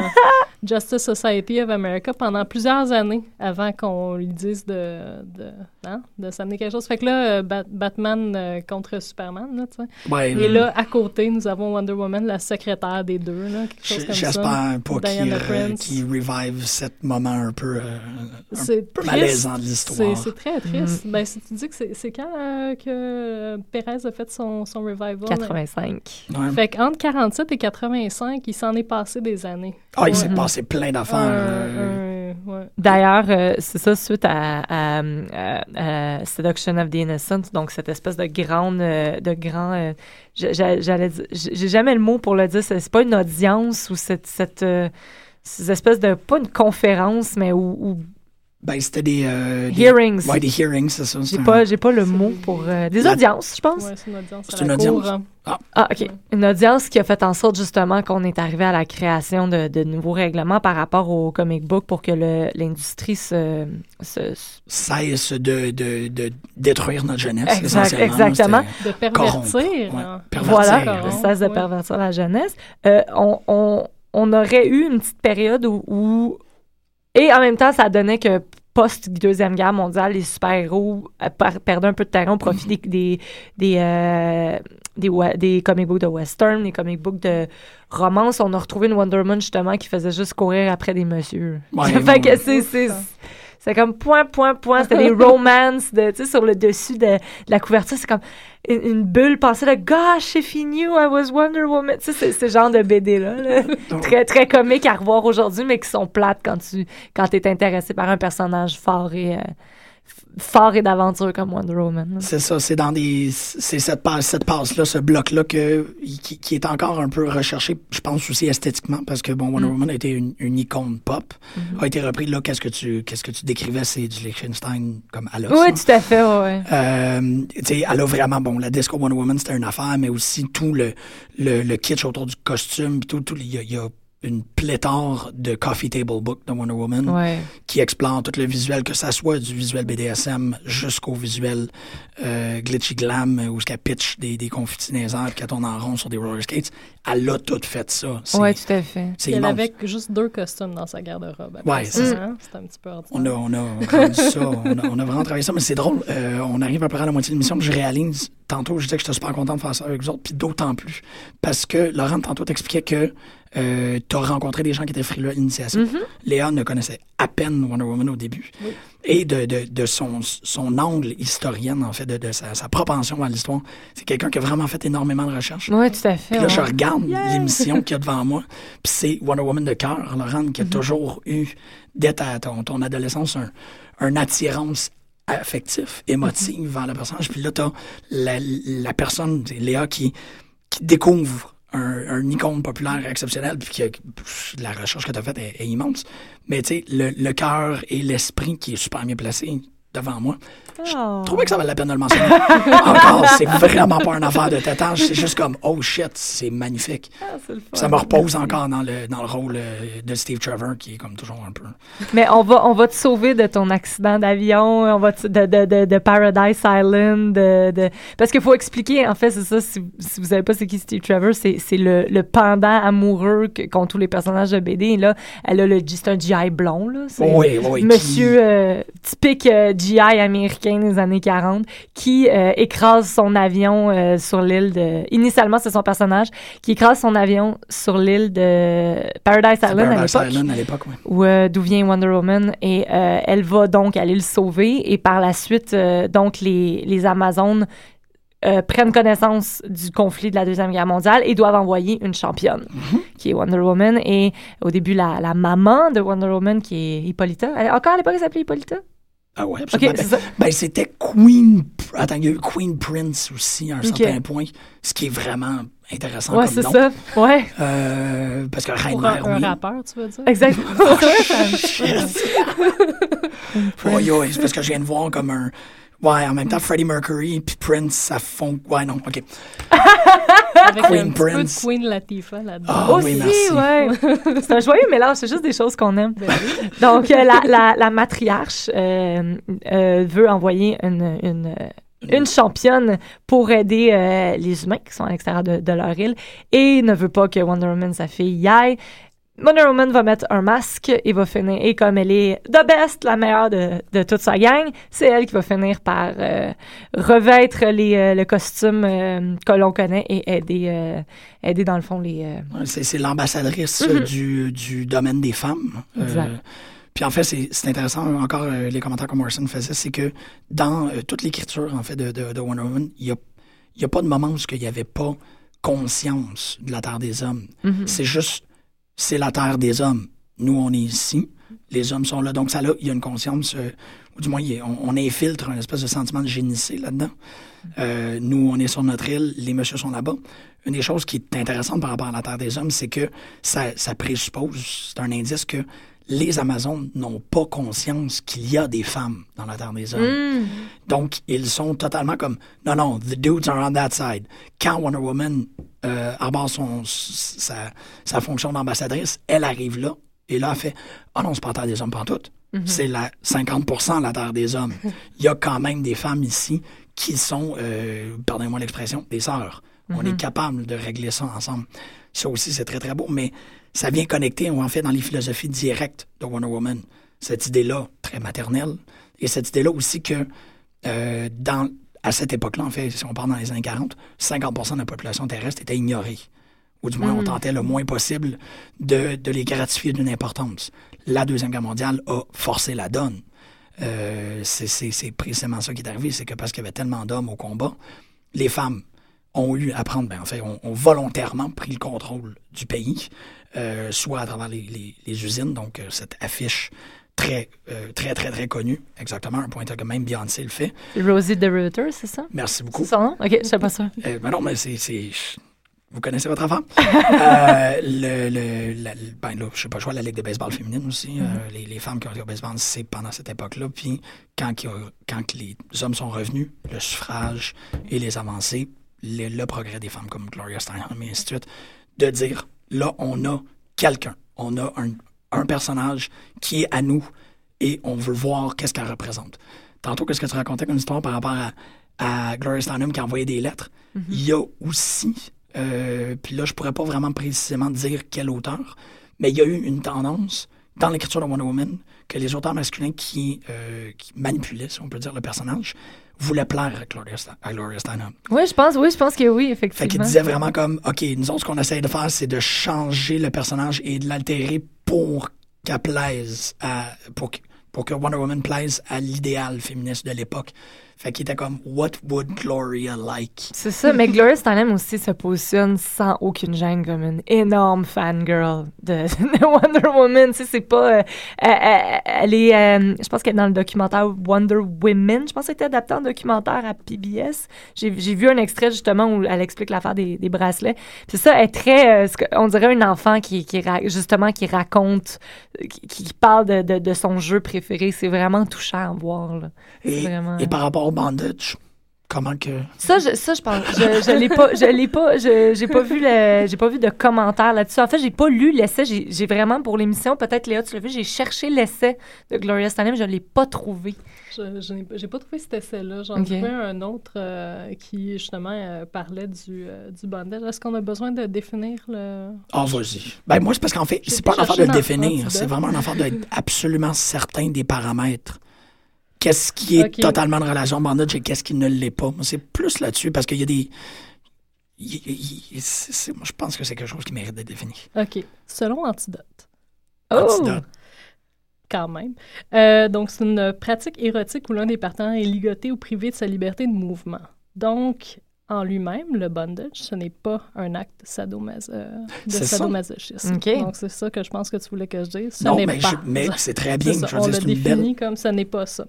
Justice Society of America pendant plusieurs années avant qu'on lui dise de, de, hein, de s'amener quelque chose. Fait que là, euh, Bat- Batman euh, contre Superman, là, tu sais. Ouais, Et là, à côté, nous avons Wonder Woman, la secrétaire des deux, là, quelque chose comme ça. j'espère pas qu'il Diana re- Prince. qu'il revive cet moment un peu, euh, un C'est peu triste. malaisant de l'histoire. c'est très triste. Ben, si tu dis que c'est quand euh, que Perez a fait son, son revival? 85. Ouais. Fait qu'entre 47 et 85, il s'en est passé des années. Ah, il s'est Ouais. Passé plein d'affaires. Ouais. D'ailleurs, euh, c'est ça suite à, à, à- à Seduction of the Innocent, donc cette espèce de grande, euh, de grand, euh, j'a- j'a- j'allais j'ai jamais le mot pour le dire, c'est c'est pas une audience ou cette, cette, espèces de, pas une conférence, mais ou Ben, c'était des, euh, des- hearings. Ouais, des hearings, c'est ça. J'ai pas, j'ai pas le mot pour euh, des La- audiences, je pense. Ouais, c'est une audience. C'est la une cour, audience. hein. Ah, OK. Ouais. Une audience qui a fait en sorte justement qu'on est arrivé à la création de, de nouveaux règlements par rapport au comic book pour que l'industrie se, se- se- Cesse de, de, de détruire notre jeunesse. Exact- essentiellement. exactement. De pervertir. ouais. hein. Pervertir, Voilà, cesse de Ouais. pervertir la jeunesse. Euh, on, on, on aurait eu une petite période où, où- Et en même temps, ça donnait que post-Deuxième Guerre mondiale, les super-héros euh, per- perdaient un peu de terrain au profit des, des, des, euh, des, wa- des comic books de western, des comic books de romance. On a retrouvé une Wonder Woman, justement, qui faisait juste courir après des messieurs. Ouais, fait que c'est... c'est- comme point, point, point. C'était des romances de, tu sais, sur le dessus de, de la couverture. C'est comme une, une bulle passée de Gosh, if he knew I was Wonder Woman. Tu sais, c'est ce genre de BD-là. là. très, très comique à revoir aujourd'hui, mais qui sont plates quand tu quand es intéressé par un personnage fort et, euh, fort et d'aventure comme Wonder Woman. là. C'est ça, c'est dans des. C'est cette passe, cette passe-là, ce bloc-là que, qui, qui est encore un peu recherché, je pense aussi esthétiquement, parce que bon, Wonder Mm. Woman a été une, une icône pop, Mm-hmm. a été repris. Là, qu'est-ce que tu, qu'est-ce que tu décrivais, c'est du Liechtenstein comme à l'os. Oui, là. tout à fait, ouais. Euh, tu sais, elle a vraiment, bon, la Disco Wonder Woman, c'était une affaire, mais aussi tout le, le, le kitsch autour du costume, tout, tout, il y a, y a une pléthore de coffee table book de Wonder Woman Ouais. qui explore tout le visuel, que ça soit du visuel BDSM jusqu'au visuel euh, glitchy glam, où ce qu'elle pitch des, des confitis dans les airs, puis qu'elle tourne en rond sur des roller skates. Elle a tout fait ça. C'est, Ouais, tout à fait. c'est elle avait juste deux costumes dans sa garde-robe. après Ouais, ça, c'est hein? C'était un petit peu On a, ordinaire. on a rendu ça, on a, on a vraiment travaillé ça, mais c'est drôle. euh, on arrive à peu près à la moitié de l'émission, puis je réalise, tantôt, je disais que j'étais super content de faire ça avec vous autres, puis d'autant plus. Parce que Laurent, tantôt, t'expliquait que euh, tu as rencontré des gens qui étaient frileux à l'initiation. Léa ne connaissait à peine Wonder Woman au début. Et de, de, de son, son angle historienne, en fait, de, de sa, sa propension à l'histoire. C'est quelqu'un qui a vraiment fait énormément de recherches. Ouais, tout à fait. Puis là, je regarde l'émission qu'il y a devant moi, puis c'est Wonder Woman de cœur, Laurent, qui a toujours eu, dès ta, ton, ton adolescence, un, un attirance affectif, émotive vers le personnage. Puis là, t'as la, la personne, Léa, qui, qui découvre un, icône populaire exceptionnel, puis qui a- pff, la recherche que tu as faite est, immense. Mais tu sais, le, le cœur et l'esprit qui est super bien placé devant moi. Je trouvais que ça valait la peine de le mentionner. Encore, c'est vraiment pas une affaire de tétage, c'est juste comme, oh shit, c'est magnifique. Ah, c'est le fun. Ça me repose encore dans le, dans le rôle euh, de Steve Trevor, qui est comme toujours un peu. Mais on va, on va te sauver de ton accident d'avion, on va te- de, de, de, de Paradise Island, de, parce qu'il faut expliquer, en fait, c'est ça, si, si vous savez pas c'est qui Steve Trevor, c'est, c'est le, le pendant amoureux qu'ont tous les personnages de BD. Et là, elle a le, c'est un GI blond, là. Oui, oui. Monsieur euh, typique euh, GI américain américain des années 40 qui euh, écrase son avion euh, sur l'île de... Initialement, c'est son personnage qui écrase son avion sur l'île de Paradise Island Paradise à l'époque. Island à l'époque, oui. où, euh, d'où vient Wonder Woman. Et euh, elle va donc aller le sauver. Et par la suite donc les, les Amazones euh, prennent connaissance du conflit de la deuxième guerre mondiale et doivent envoyer une championne qui est Wonder Woman. Et au début la, la maman de Wonder Woman qui est Hippolyta. Elle- encore à l'époque elle s'appelait Hippolyta? Ah ouais, absolument. c'est Ben, ça ben, c'était Queen. Attends, il y a eu Queen Prince aussi à un certain point, ce qui est vraiment intéressant ouais comme c'est nom. ça ouais Euh, parce que Reine Pour un, rappeur, tu veux dire? exactement C'est Oui, oui, c'est parce que je viens de voir comme un. Ouais, en même temps, Freddie Mercury puis Prince, ça fond. Ouais, non, ok. Avec Queen un petit peu de Prince. Queen Latifah là-dedans. Ah aussi oui, merci. ouais c'est un joyeux mélange c'est juste des choses qu'on aime Ben oui. Donc, euh, la, la, la matriarche euh, euh, veut envoyer une, une, une championne pour aider euh, les humains qui sont à l'extérieur de, de leur île et ne veut pas que Wonder Woman, sa fille, y aille. Wonder Woman va mettre un masque et va finir, et comme elle est the best, la meilleure de, de toute sa gang, c'est elle qui va finir par euh, revêtre les, euh, le costume euh, que l'on connaît et aider, aider dans le fond les... C'est c'est l'ambassadrice Mhm. du, du domaine des femmes. Exact. puis en fait, c'est c'est intéressant, encore les commentaires que Morrison faisait, c'est que dans toute l'écriture en fait de, de, de Wonder Woman, il n'y a, y a pas de moment où il n'y avait pas conscience de la Terre des Hommes. mhm. C'est juste, c'est la Terre des Hommes. Nous, on est ici, les hommes sont là. Donc, ça, là, il y a une conscience, euh, ou du moins, on infiltre un espèce de sentiment de génissé là-dedans. Euh, nous, on est sur notre île, les messieurs sont là-bas. Une des choses qui est intéressante par rapport à la Terre des Hommes, c'est que ça, ça présuppose, c'est un indice que les Amazones n'ont pas conscience qu'il y a des femmes dans la Terre des Hommes. Mm. Donc, ils sont totalement comme non, non, the dudes are on that side. Quand Wonder Woman euh, arbore son, sa, sa fonction d'ambassadrice, elle arrive là et là, elle fait Ah non, c'est pas la terre des hommes pantoute. C'est la 50% la terre des hommes. Il y a quand même des femmes ici qui sont, euh, pardonnez-moi l'expression, des sœurs. On est capable de régler ça ensemble. Ça aussi, c'est très, très beau, mais ça vient connecter, en fait, dans les philosophies directes de Wonder Woman. Cette idée-là, très maternelle, et cette idée-là aussi que euh, dans, à cette époque-là, en fait, si on parle dans les années 40, 50% de la population terrestre était ignorée. Ou du moins, on tentait le moins possible de, de les gratifier d'une importance. La Deuxième Guerre mondiale a forcé la donne. Euh, c'est- précisément ça qui est arrivé, c'est que parce qu'il y avait tellement d'hommes au combat, les femmes ont eu à prendre, ben, en fait, ont, ont volontairement pris le contrôle du pays, soit à travers les, les- les usines, donc euh, cette affiche très, euh, très, très, très connue, exactement, un point que même Beyoncé le fait. Rosie the Riveter, c'est ça? Merci beaucoup. C'est son nom? OK, je sais pas ça. Euh, ben non, mais c'est. Vous connaissez votre enfant? Euh, le, le, la- le- ben là, je sais pas, je vois la Ligue de baseball féminine aussi. euh, les, les femmes qui ont été au baseball, c'est pendant cette époque-là. Puis quand, quand les hommes sont revenus, le suffrage et les avancées, le progrès des femmes comme Gloria Steinem et ainsi de suite, de dire là, on a quelqu'un, on a un, un personnage qui est à nous et on veut voir qu'est-ce qu'elle représente. Tantôt, qu'est-ce que tu racontais comme histoire par rapport à, à Gloria Steinem qui a envoyé des lettres? Il y a aussi, euh, puis là, je pourrais pas vraiment précisément dire quel auteur, mais il y a eu une tendance dans l'écriture de Wonder Woman que les auteurs masculins qui, euh, qui manipulaient, si on peut dire, le personnage, voulaient plaire à Gloria, à Gloria Steinem. Oui, je pense, oui, je pense que oui, Fait effectivement. qu'il disait vraiment comme, OK, nous autres, ce qu'on essaye de faire, c'est de changer le personnage et de l'altérer pour qu'elle plaise à, pour, pour que Wonder Woman plaise à l'idéal féministe de l'époque. Fait qu'il était comme, what would Gloria like? C'est ça, mais Gloria Steinem aussi se positionne sans aucune gêne comme une énorme fangirl de, de Wonder Woman. Tu sais, c'est pas... euh, elle, est... euh, je pense qu'elle est dans le documentaire Wonder Women. Je pense que c'était adapté en documentaire à PBS. J'ai vu un extrait, justement, où elle explique l'affaire des, des bracelets. Puis ça, elle est très... euh, on dirait un enfant qui, justement, qui raconte, qui, qui parle de, de, de son jeu préféré. C'est vraiment touchant à voir, là. C'est Et, vraiment... et par rapport au bandage, comment que... Ça, je, ça, je pense, je, je l'ai pas, je l'ai pas, je, j'ai pas vu le, j'ai pas vu de commentaires là-dessus. En fait, j'ai pas lu l'essai. J'ai, j'ai vraiment pour l'émission, peut-être Léa, tu l'as vu, j'ai cherché l'essai de Gloria Steinem, je l'ai pas trouvé. Je, je n'ai pas- j'ai pas trouvé cet essai-là. J'en ai trouvé un autre euh, qui, justement, euh, parlait du, euh, du bondage. Est-ce qu'on a besoin de définir le... Ah, vas-y. Ben, moi, c'est parce qu'en fait, J'ai c'est pas une affaire de le définir. C'est vraiment une affaire d'être absolument certain des paramètres qu'est-ce qui est totalement de relation bondage et qu'est-ce qui ne l'est pas. Moi, c'est plus là-dessus parce qu'il y a des. il- il- il- c'est- c'est- moi, je pense que c'est quelque chose qui mérite d'être défini. OK. Selon Antidote, Oh! Antidote. quand même. Euh, donc, c'est une pratique érotique où l'un des partenaires est ligoté ou privé de sa liberté de mouvement. Donc, en lui-même, le bondage, ce n'est pas un acte sadomas- euh, de sadomasochisme. Donc, c'est ça que je pense que tu voulais que je dise. Ce Non, n'est mais, pas. je- mais c'est très bien. Ça, Je veux on dire, l'a c'est une défini belle. comme ça n'est pas ça.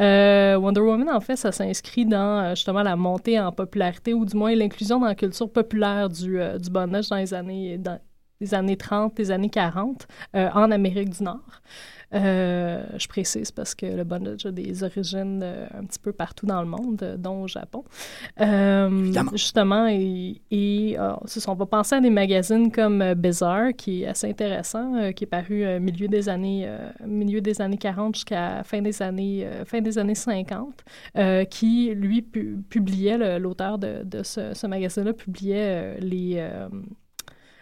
Euh, Wonder Woman, en fait, ça s'inscrit dans euh, justement la montée en popularité ou du moins l'inclusion dans la culture populaire du, euh, du bondage dans les années, dans les années 30, les années 40 euh, en Amérique du Nord. Euh, je précise parce que le bondage a des origines euh, un petit peu partout dans le monde, euh, dont au Japon. Justement, et, on va penser à des magazines comme Bizarre, qui est assez intéressant, qui est paru euh, milieu des années milieu des années 40 jusqu'à fin des années fin des années 50, euh, qui lui pu- publiait l'auteur de, de ce, ce magazine-là publiait les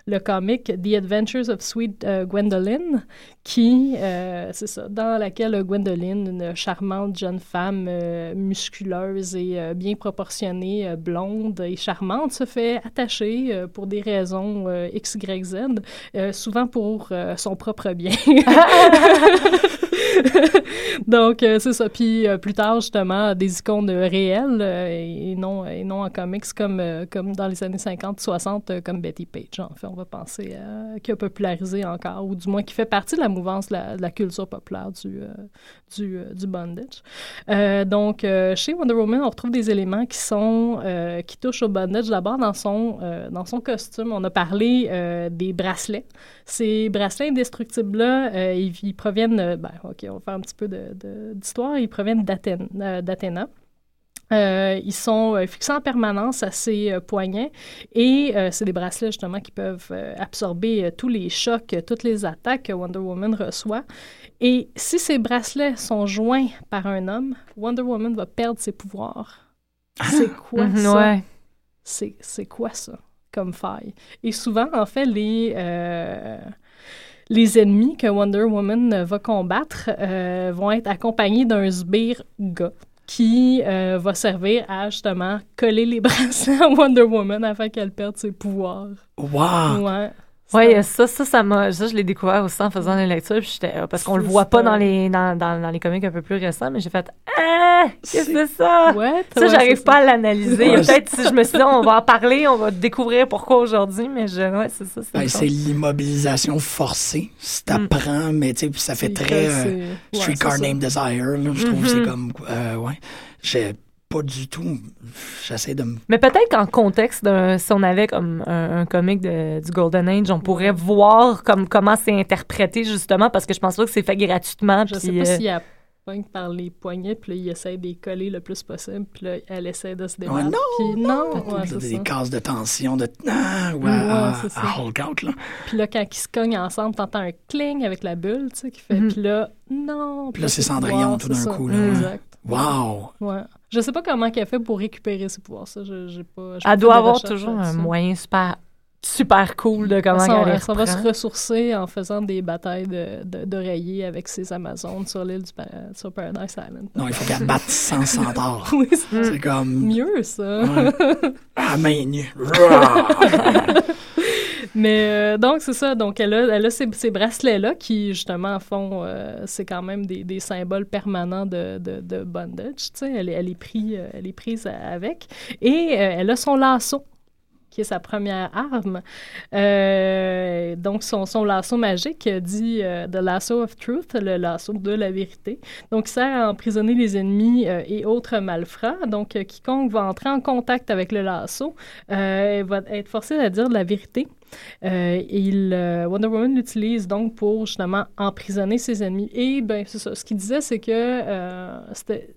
le comic The Adventures of Sweet euh, Gwendoline, qui, euh, c'est ça, dans laquelle Gwendoline, une charmante jeune femme euh, musculeuse et euh, bien proportionnée, euh, blonde et charmante, se fait attacher pour des raisons X, Y, Z, souvent pour son propre bien. Donc, euh, c'est ça. Puis euh, plus tard, justement, des icônes réelles euh, et, non, et non en comics comme, comme dans les années 50-60, euh, comme Betty Page. En fait, on va penser qui a popularisé encore, ou du moins qui fait partie de la mouvance de la, culture populaire du, du, bondage. Donc, chez Wonder Woman, on retrouve des éléments qui sont qui touchent au bondage. D'abord, dans son, dans son costume, on a parlé des bracelets. Ces bracelets indestructibles-là, ils, proviennent, ben, OK, on va faire un petit peu d'histoire, ils proviennent euh, d'Athéna. Euh, ils sont euh, fixés en permanence à ses euh, poignets et c'est des bracelets justement qui peuvent absorber tous les chocs, toutes les attaques que Wonder Woman reçoit. Et si ces bracelets sont joints par un homme, Wonder Woman va perdre ses pouvoirs. C'est quoi Mhm, ça? ouais. c'est quoi ça comme faille? Et souvent, en fait, les, les ennemis que Wonder Woman va combattre euh, vont être accompagnés d'un sbire gars qui euh, va servir à justement coller les bracelets à Wonder Woman afin qu'elle perde ses pouvoirs. Wow! Ouais. Ouais, ça, ça, ça m'a. Ça, je l'ai découvert aussi en faisant les lectures. Puis j'étais. euh, Parce qu'on le voit pas dans les, dans, dans, dans les comics un peu plus récents, mais j'ai fait. Ah! Qu'est-ce que c'est ça? Ouais, Ça, ouais, j'arrive pas à l'analyser. Ouais. Peut-être si je me suis dit, on va en parler, on va découvrir pourquoi aujourd'hui, mais je, ouais, c'est ça. Ben, c'est l'immobilisation forcée. Si t'apprends, mais tu sais, puis ça fait C'est très euh, Streetcar. Named Desire. là, je trouve que Mhm. c'est comme. euh, ouais. J'ai pas du tout. J'essaie de me. Mais peut-être qu'en contexte, d'un- si on avait comme un, un comic de- du Golden Age, on pourrait voir comme, comment c'est interprété justement, parce que je pense pas que c'est fait gratuitement. Je sais pas euh, s'il y a par les poignets, puis là, il essaie de les coller le plus possible, puis là, elle essaie de se Ouais, débattre. non, puis non, ouais, des, c'est des ça. cases de tension, de. Ah, ouais, Ouais, à, à Hulk out, là. Puis là, quand ils se cognent ensemble, t'entends un cling avec la bulle, tu sais, qui fait. Mhm. Puis là, non. Puis là, c'est Cendrillon tout d'un coup, là, ouais. Exact. Wow! Ouais. Je sais pas comment qu'elle fait pour récupérer ses pouvoirs, ça. Je, j'ai pas, Elle doit avoir toujours un moyen super, super cool de comment Elle s'en- elle elle s'en va se ressourcer en faisant des batailles de, de, d'oreillers avec ses Amazones sur l'île du Pa- sur Paradise Island. Non, il faut qu'elle batte sans centaure. Oui, c'est C'est comme. mieux, ça. Ouais. À main nue. Mais euh, donc, c'est ça. Donc, elle a, elle a ces, ces bracelets-là qui, justement, font. euh, c'est quand même des, des symboles permanents de, de, de bondage. Tu sais, elle, elle, est pris, euh, elle est prise avec. Et euh, elle a son lasso qui est sa première arme. Euh, donc, son, lasso magique dit euh, The Lasso of Truth, le lasso de la vérité. Donc, il sert à emprisonner les ennemis euh, et autres malfrats. Donc, quiconque va entrer en contact avec le lasso va être forcé à dire la vérité. Il, Wonder Woman l'utilise donc pour justement emprisonner ses ennemis. Et ben c'est ça. Ce qu'il disait, c'est que c'était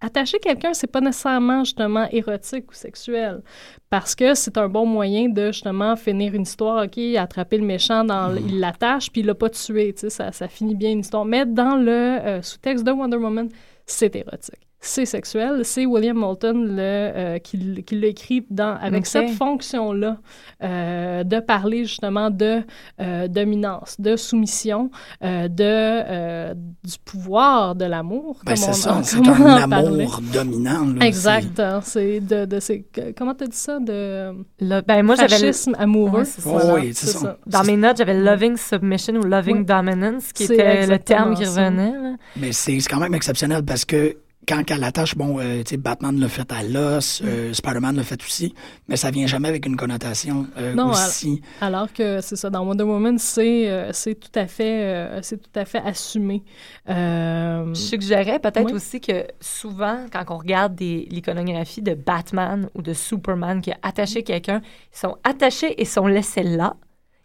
attacher quelqu'un, c'est pas nécessairement justement érotique ou sexuel, parce que c'est un bon moyen de justement finir une histoire. Ok, attraper le méchant, dans le- il l'attache puis il l'a pas tué. Tu sais, ça, ça finit bien une histoire. Mais dans le euh, sous-texte de Wonder Woman, c'est érotique. C'est sexuel, c'est William Moulton le, euh, qui, qui l'écrit dans, avec cette fonction-là euh, de parler justement de euh, dominance, de soumission, euh, de, euh, du pouvoir de l'amour. Ben, c'est ça, c'est un amour dominant. là. Exact. hein, C'est de, de comment t'as dit ça de Là, ben, moi, fascisme amoureux? Ouais, c'est ça. Voilà, oui, c'est ça. Dans mes notes, j'avais loving submission ou loving Oui. dominance, qui C'est était le terme qui revenait. là. Mais c'est c'est quand même exceptionnel parce que quand elle attache, bon, euh, tu sais, Batman l'a fait à l'os, Mm. euh, Spider-Man l'a fait aussi, mais ça vient jamais avec une connotation euh, Non, aussi. Alors que c'est ça, dans Wonder Woman, c'est euh, c'est tout à fait euh, c'est tout à fait assumé. Euh, Je suggérais peut-être Oui. aussi que souvent, quand on regarde des- l'iconographie de Batman ou de Superman qui a attaché quelqu'un, ils sont attachés et sont laissés là.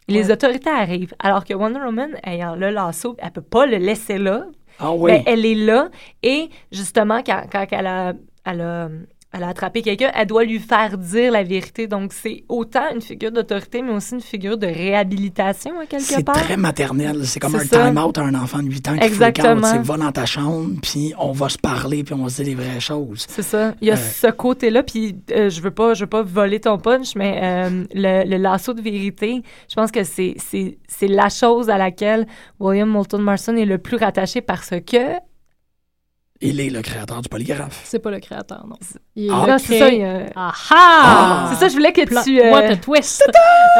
Et les Ouais. autorités arrivent. Alors que Wonder Woman, ayant le lasso, elle peut pas le laisser là. Ah oui. Mais elle est là. Et justement, quand, quand elle, a, elle, a, elle a attrapé quelqu'un, elle doit lui faire dire la vérité. Donc, c'est autant une figure d'autorité, mais aussi une figure de réhabilitation, à quelque c'est part. très maternel. C'est comme C'est un time-out à un enfant de 8 ans qui Exactement. C'est va dans ta chambre, puis on va se parler, puis on va se dire les vraies choses. C'est ça. Il y a Euh, ce côté-là, puis euh, je veux pas, je veux pas voler ton punch, mais euh, le, le lasso de vérité, je pense que c'est, c'est, c'est la chose à laquelle William Moulton Marston est le plus rattaché parce que Il est le créateur du polygraphe. c'est pas le créateur, non. Il Ah. le c'est ça. il y a- Ah Ah. ah! C'est ça, je voulais que tu. euh, What a twist!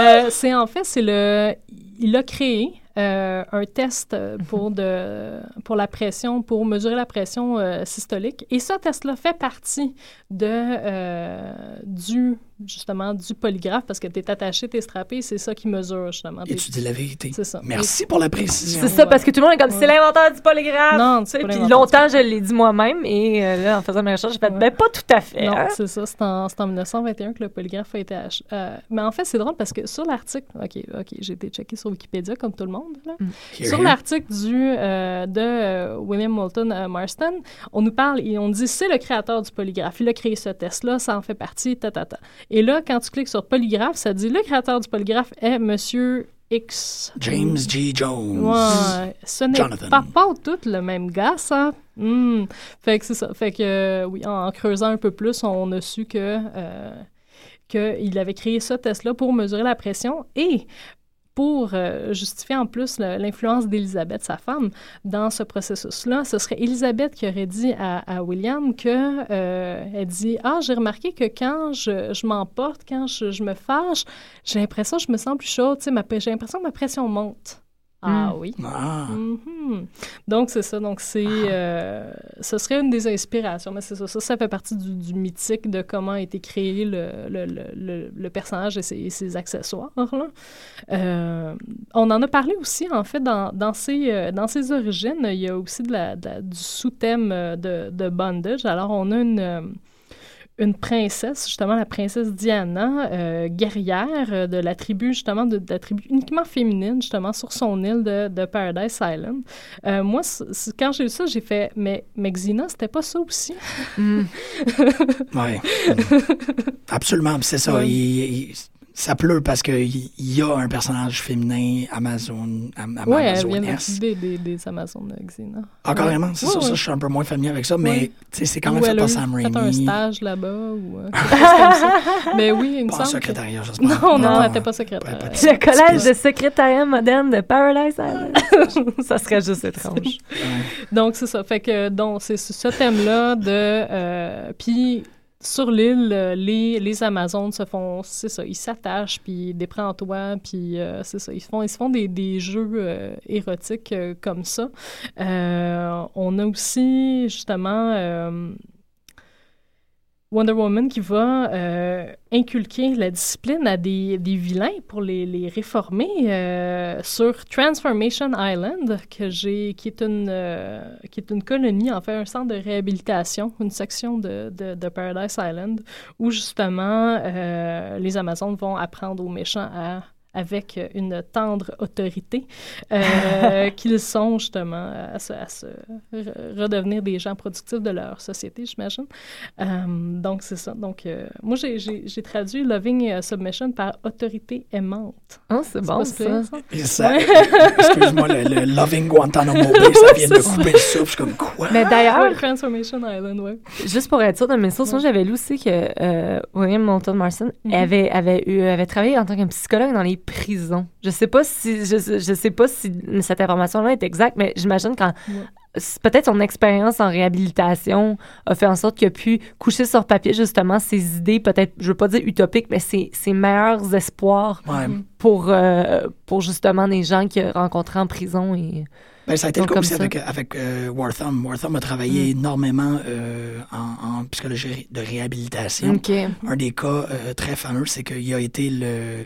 Euh, c'est en fait, c'est le. Il a créé euh, un test euh, pour, de, pour la pression, pour mesurer la pression euh, systolique. Et ce test-là fait partie de, euh, du, justement, du polygraphe parce que tu es attaché, tu es strappé, c'est ça qui mesure, justement. Et tu dis la vérité. C'est ça. Merci pour la précision. C'est ça, parce que tout le monde est comme, Ouais. c'est l'inventeur du polygraphe. Non, tu Puis longtemps, je l'ai dit moi-même, et euh, là, en faisant mes recherches, j'ai fait, Ouais. ben, pas tout à fait. Non, hein. c'est ça. C'est en, c'est en 1921 que le polygraphe a été ach- euh, mais en fait, c'est drôle parce que sur l'article... OK, OK, j'ai été checké sur Wikipédia comme tout le monde. Là. Here, Sur l'article du, euh, de William Moulton euh, Marston, on nous parle et on dit c'est le créateur du polygraphe. Il a créé ce test-là, ça en fait partie, ta, ta, ta. Et là, quand tu cliques sur polygraphe, ça dit le créateur du polygraphe est Monsieur X. James G. Jones. Ouais, ce n'est pas, pas tout le même gars, ça. Hmm. Fait que c'est ça. Fait que, euh, oui, en, en creusant un peu plus, on a su que euh, qu'il avait créé ce test-là pour mesurer la pression et pour euh, justifier en plus l'influence d'Élisabeth, sa femme, dans ce processus-là, ce serait Élisabeth qui aurait dit à, William que euh, elle dit ah j'ai remarqué que quand je, je m'emporte, quand je, je me fâche, j'ai l'impression que je me sens plus chaude, j'ai l'impression que ma pression monte. Ah Mm. oui. Ah. Mhm. Donc, c'est ça. Donc, c'est, euh, ce serait une des inspirations, mais c'est ça. Ça, ça fait partie du, du mythique de comment a été créé le, le, le, le- le personnage et ses, ses accessoires. là. Euh, on en a parlé aussi, en fait, dans, dans, ses, euh, dans ses origines. Il y a aussi de la, de la- du sous-thème de, de bondage. Alors, on a une... une princesse, justement la princesse Diana, euh, guerrière euh, de la tribu, justement, de, de la tribu uniquement féminine, justement, sur son île de, de Paradise Island. Euh, moi, c- c- quand j'ai lu ça, j'ai fait, mais, mais Xena, c'était pas ça aussi? Mm. Ouais. Absolument. C'est ça. Ouais. il- il- ça pleut parce qu'il il y a un personnage féminin Amazon, am, am- Oui, elle vient Amazonesque. des, des, des Amazones de Xena. Ah, carrément, c'est Ouais, ça, ouais. ça, je suis un peu moins familier avec ça, mais Ouais. c'est quand même Ou fait elle par Sam fait un Raimi. stage là-bas ou euh, quelque chose comme ça. Mais oui, il me Pas semble. secrétariat, j'espère. Non, non, elle n'était pas secrétaire. pas de- Le collège de secrétariat moderne de Paradise Island. ça serait juste étrange. Donc, c'est ça. Fait que, donc, c'est ce ce thème-là de. euh, puis, sur l'île, euh, les, les Amazones se font. C'est ça. Ils s'attachent, puis ils déprennent en toi, puis euh, c'est ça. Ils se font, ils se font des, des jeux euh, érotiques euh, comme ça. Euh, on a aussi, justement. Wonder Woman qui va euh, inculquer la discipline à des, des vilains pour les, les réformer euh, sur Transformation Island, que j'ai, qui, est une, euh, qui est une colonie, en fait, un centre de réhabilitation, une section de, de, de Paradise Island, où justement euh, les Amazones vont apprendre aux méchants à avec une tendre autorité, euh, qu'ils sont justement à se, à se redevenir des gens productifs de leur société, j'imagine. Euh, donc, c'est ça. Donc, euh, moi, j'ai traduit Loving Submission par autorité aimante. Oh, c'est bon, ça. ça. Excuse-moi, le, Loving Guantanamo Bay, ça vient de couper le souffle. Je suis comme quoi? Mais d'ailleurs. Transformation Island, ouais. Juste pour être sûr de mes sources, moi, j'avais lu aussi que William Moulton Marston mm-hmm. avait, avait, eu, avait travaillé en tant que psychologue dans les prison. Je sais pas si je, je sais pas si cette information-là est exacte, mais j'imagine quand peut-être son expérience en réhabilitation a fait en sorte qu'il a pu coucher sur papier justement ses idées, peut-être, je veux pas dire utopiques, mais ses, ses meilleurs espoirs pour, euh, pour justement des gens qu'il a rencontrés en prison et ben, ça a été le cas aussi avec, avec euh, Wortham. Wortham a travaillé mm. énormément euh, en, en, psychologie de réhabilitation. Un des cas très fameux, c'est qu'il a été le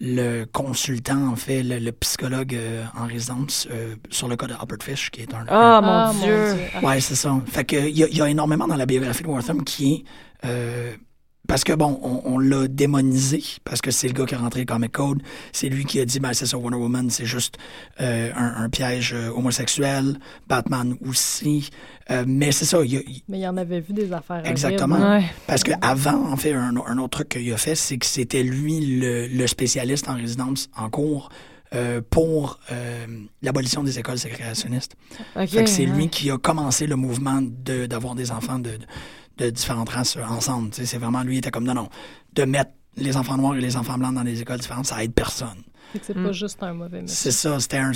le consultant, en fait, le, psychologue euh, en résidence euh, sur le cas de Albert Fish, qui est un... Oh, mon, Dieu! Ouais, c'est ça. Fait que il y, a énormément dans la biographie de Wortham qui est... Euh, parce que, bon, on, l'a démonisé, parce que c'est le gars qui a rentré le Comic Code. C'est lui qui a dit, ben, c'est ça, Wonder Woman, c'est juste un, un, piège homosexuel. Batman aussi. Euh, mais c'est ça. mais il en avait vu des affaires. Exactement. Parce qu'avant, en fait, un, autre truc qu'il a fait, c'est que c'était lui le, spécialiste en résidence en cours euh, pour euh, l'abolition des écoles ségrégationnistes. fait que c'est lui qui a commencé le mouvement d'avoir des enfants de, de, différentes races ensemble. C'est vraiment lui qui était comme non, non, de mettre les enfants noirs et les enfants blancs dans des écoles différentes, ça aide personne. C'est pas mm. juste un mauvais C'est ça, c'était un,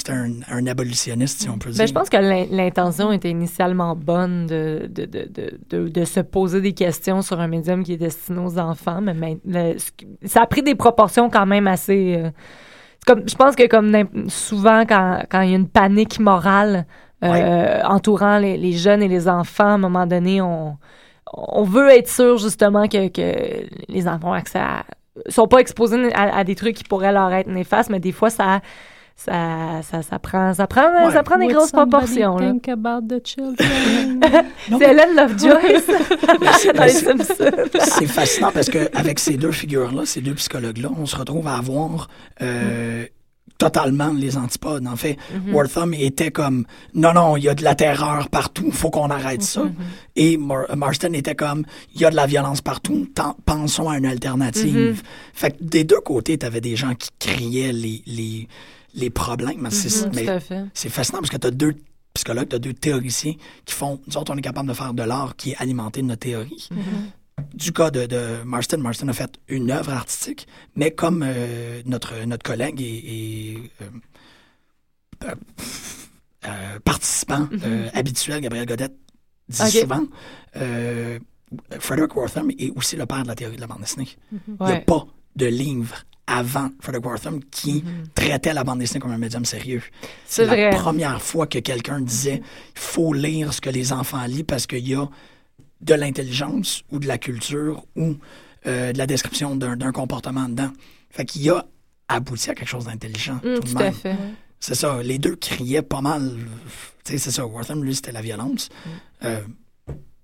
un, abolitionniste, si on peut ben, dire. je pense que l'intention était initialement bonne de, de, de, de, se poser des questions sur un médium qui est destiné aux enfants, mais ça a pris des proportions quand même assez... Euh, comme, je pense que comme souvent, quand, quand il y a une panique morale euh, entourant les, les, jeunes et les enfants, à un moment donné, on, on veut être sûr justement que, que les enfants ont accès à sont pas exposés à, des trucs qui pourraient leur être néfastes, mais des fois, ça, ça, ça, ça prend, ça prend, ça prend des grosses proportions. Think about the children? c'est Hélène Lovejoy C'est fascinant parce qu'avec ces deux figures-là, ces deux psychologues-là, on se retrouve à avoir euh, totalement les antipodes. En fait, mm Wortham était comme non, non, il y a de la terreur partout, il faut qu'on arrête ça. Mhm. Et Marston était comme il y a de la violence partout, pensons à une alternative. Mhm. Fait que des deux côtés, tu avais des gens qui criaient les, les, les problèmes. C'est fascinant parce que tu as deux psychologues, tu as deux théoriciens qui font, nous autres, on est capable de faire de l'art qui est alimenté de notre théorie. Mhm du cas de, de, Marston, Marston a fait une œuvre artistique, mais comme euh, notre, notre collègue et, euh, euh, participant mm-hmm. habituel, Gabriel Godette, dit souvent, Frederick Wortham est aussi le père de la théorie de la bande dessinée. Mm-hmm. Il n'y a pas de livre avant Frederick Wortham qui mm-hmm. traitait la bande dessinée comme un médium sérieux. C'est la première fois que quelqu'un disait il faut lire ce que les enfants lisent parce qu'il y a de l'intelligence ou de la culture ou euh, de la description d'un comportement dedans. Fait qu'il a abouti à quelque chose d'intelligent. Mm, tout, à fait. C'est ça. Les deux criaient pas mal. C'est ça. Wortham, lui, c'était la violence. Mm. Euh,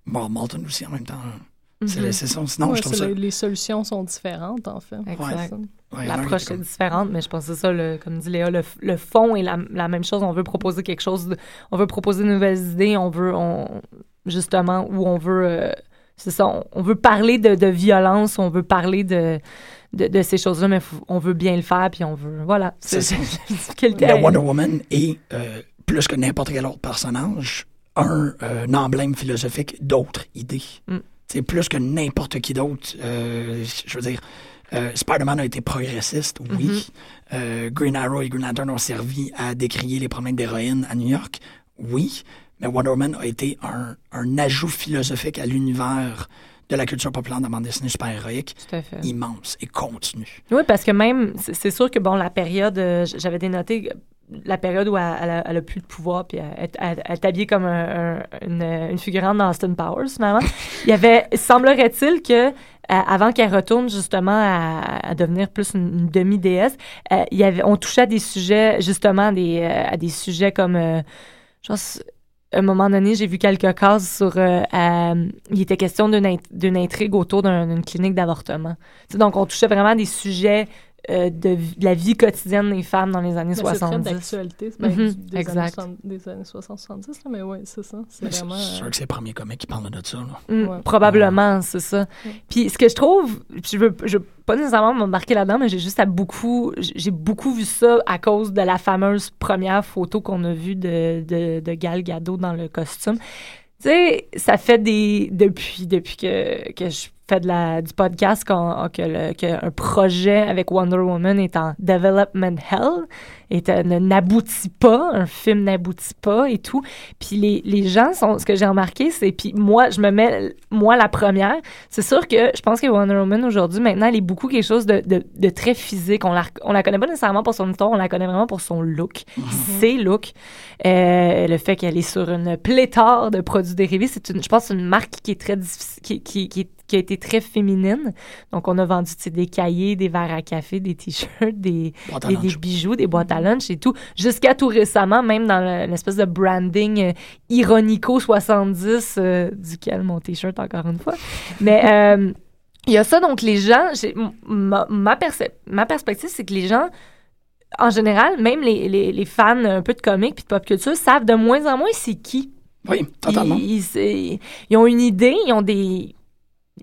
bon, Malton aussi en même temps. C'est ça. Sinon, je trouve ça... Les solutions sont différentes, en fait. Exact. L'approche est différente, mais je pense que c'est ça, le, comme dit Léa, le, fond est la, même chose. On veut proposer quelque chose, on veut proposer de nouvelles idées, on veut, on, justement, où on veut, euh, c'est ça, on, veut parler de, violence, on veut parler de, de, ces choses-là, mais on veut bien le faire, puis on veut, voilà. C'est ça. Wonder Woman est, euh, plus que n'importe quel autre personnage, un, euh, emblème philosophique d'autres idées. C'est mm. plus que n'importe qui d'autre. je veux dire, Spider-Man a été progressiste, oui. Mm-hmm. Green Arrow et Green Lantern ont servi à décrier les problèmes d'héroïne à New York, oui. Mais Wonder Woman a été un, un ajout philosophique à l'univers de la culture populaire de la bande dessinée super-héroïque immense et continue. Oui, parce que même, c'est sûr que, bon, la période, euh, j'avais dénoté la période où elle, a, plus de pouvoir, puis elle, est habillée comme une, une, figurante dans Austin Powers, finalement. Il y avait, semblerait-il que, euh, avant qu'elle retourne justement à, devenir plus une, demi-déesse, euh, il y avait, on touchait à des sujets, justement, des, à des sujets comme, je pense, à un moment donné, j'ai vu quelques cases sur. Euh, il était question d'une intrigue autour d'une clinique d'avortement. Donc, on touchait vraiment des sujets euh, de, la vie quotidienne des femmes dans les années Mais C'est très 70. d'actualité, c'est bien Mhm, du- des, exact. années, 60 des années 60-70, là, mais oui, c'est ça. C'est vraiment... sûr euh, que c'est le premier comique qui parle de ça. Là. Mm, Ouais. Probablement, c'est ça. Ouais. Puis ce que je trouve, je veux, je veux pas nécessairement m'embarquer là-dedans, mais j'ai juste à beaucoup, j'ai beaucoup vu ça à cause de la fameuse première photo qu'on a vue de, de, de Gal Gadot dans le costume. Tu sais, ça fait des depuis depuis que, que je fais de la du podcast qu'on- que projet avec Wonder Woman est en development hell et n'aboutit pas, un film n'aboutit pas et tout. Puis les, les gens sont ce que j'ai remarqué c'est puis moi je me mets moi la première, c'est sûr que je pense que Wonder Woman aujourd'hui maintenant elle est beaucoup quelque chose de, de, de très physique, on la on la connaît pas nécessairement pour son histoire, on la connaît vraiment pour son look, ses looks. Euh, le fait qu'elle est sur une pléthore de produits dérivés, c'est une, je pense, une marque qui est très difficile, qui, qui, qui, qui a été très féminine. Donc, on a vendu des cahiers, des verres à café, des t-shirts, des, des, des bijoux, des boîtes à et tout. Jusqu'à tout récemment, même dans le- l'espèce de branding euh, ironico 70, euh, duquel mon t-shirt encore une fois. Mais euh, il y a ça, donc les gens, ma, ma, perspective, c'est que les gens, en général, même les, les, les fans un peu de comics puis de pop culture, savent de moins en moins c'est qui. Oui, totalement. Ils, ils- c'est- ils ont une idée, ils ont des.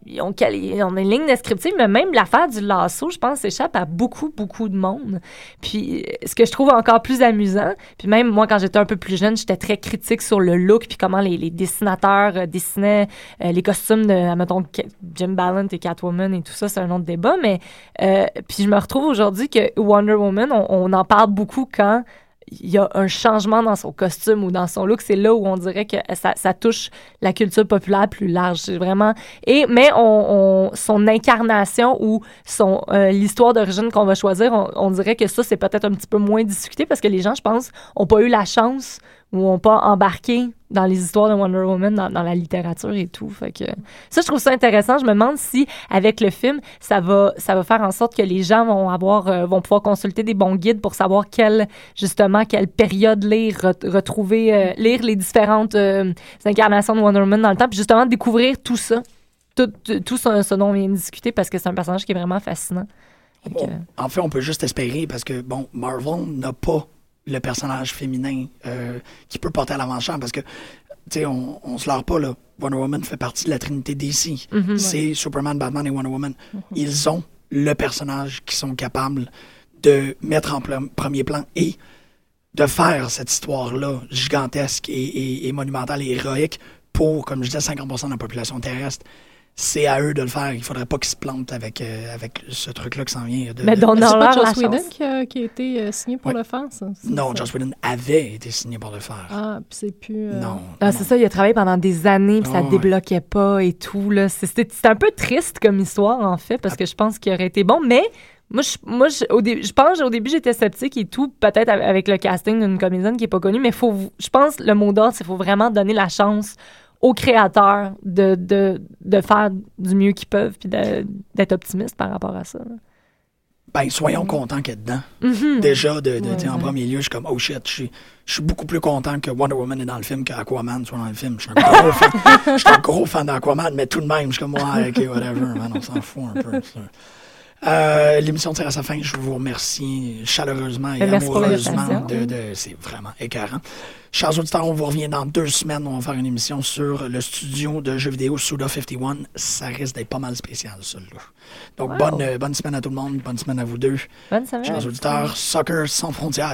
Ils ont, ils une ligne descriptive, mais même l'affaire du lasso, je pense, échappe à beaucoup, beaucoup de monde. Puis, euh, ce que je trouve encore plus amusant, puis même moi, quand j'étais un peu plus jeune, j'étais très critique sur le look, puis comment les, dessinateurs euh, dessinaient euh, les costumes de, mettons, Jim Ballant et Catwoman et tout ça, c'est un autre débat, mais puis je me retrouve aujourd'hui que Wonder Woman, on en parle beaucoup quand il y a un changement dans son costume ou dans son look, c'est là où on dirait que ça, touche la culture populaire plus large. C'est vraiment et mais on, on- son incarnation ou son euh, l'histoire d'origine qu'on va choisir, on, on dirait que ça c'est peut-être un petit peu moins discuté parce que les gens, je pense, ont pas eu la chance ou ont pas embarqué dans les histoires de Wonder Woman dans, dans la littérature et tout. Fait que ça, je trouve ça intéressant. Je me demande si avec le film, ça va ça va faire en sorte que les gens vont avoir euh, vont pouvoir consulter des bons guides pour savoir quelle justement quelle période lire, re- retrouver euh, lire les différentes euh, incarnations de Wonder Woman dans le temps, puis justement découvrir tout ça, tout, tout- ce, ce dont on vient de discuter parce que c'est un personnage qui est vraiment fascinant. Fait que, On- en fait, on peut juste espérer parce que, bon, Marvel n'a pas le personnage féminin euh, qui peut porter à l'avant-champ parce que, tu sais, on, on se leurre pas, là. Wonder Woman fait partie de la trinité DC. Mhm. C'est Superman, Batman et Wonder Woman. Ils ont le personnage qui sont capables de mettre en premier plan et de faire cette histoire-là gigantesque et, et- et monumentale et héroïque pour, comme je disais, 50% de la population terrestre. C'est à eux de le faire. Il faudrait pas qu'ils se plantent avec, euh, avec ce truc-là qui s'en vient. de- Mais de- C'est dans pas Joss Whedon qui a, qui a été euh, signé pour Ouais. le faire, ça? Non. Joss Whedon avait été signé pour le faire. Ah, puis c'est plus... euh, Non. Ah, non. c'est ça, il a travaillé pendant des années, puis ça Ah, ouais. débloquait pas et tout. Là. C'est- C'était un peu triste comme histoire, en fait, parce que je pense qu'il aurait été bon. Mais moi, je, moi, je, au je pense au début, j'étais sceptique et tout, peut-être av- avec le casting d'une comédienne qui est pas connue, mais faut, je pense le mot d'ordre, c'est qu'il faut vraiment donner la chance aux créateurs de, de, de faire du mieux qu'ils peuvent, puis d'être optimistes par rapport à ça. là. Ben, soyons contents qu'il est dedans. Mhm. Déjà, de, Ouais, en ouais. premier lieu, je suis comme, oh shit, je suis, beaucoup plus content que Wonder Woman est dans le film qu'Aquaman soit dans le film. Je suis un gros fan, fan d'Aquaman, mais tout de même, je suis comme, ouais, ok, whatever, man, on s'en fout un peu. ça. Euh, L'émission tire à sa fin. Je vous remercie chaleureusement et Ben, merci amoureusement. De, de, C'est vraiment écœurant. Chers auditeurs, on vous revient dans deux semaines. On va faire une émission sur le studio de jeux vidéo Suda 51. Ça risque d'être pas mal spécial, celui-là. Donc, Wow. bonne, euh, bonne semaine à tout le monde. Bonne semaine à vous deux. Bonne semaine. Chers auditeurs, Soccer sans frontières.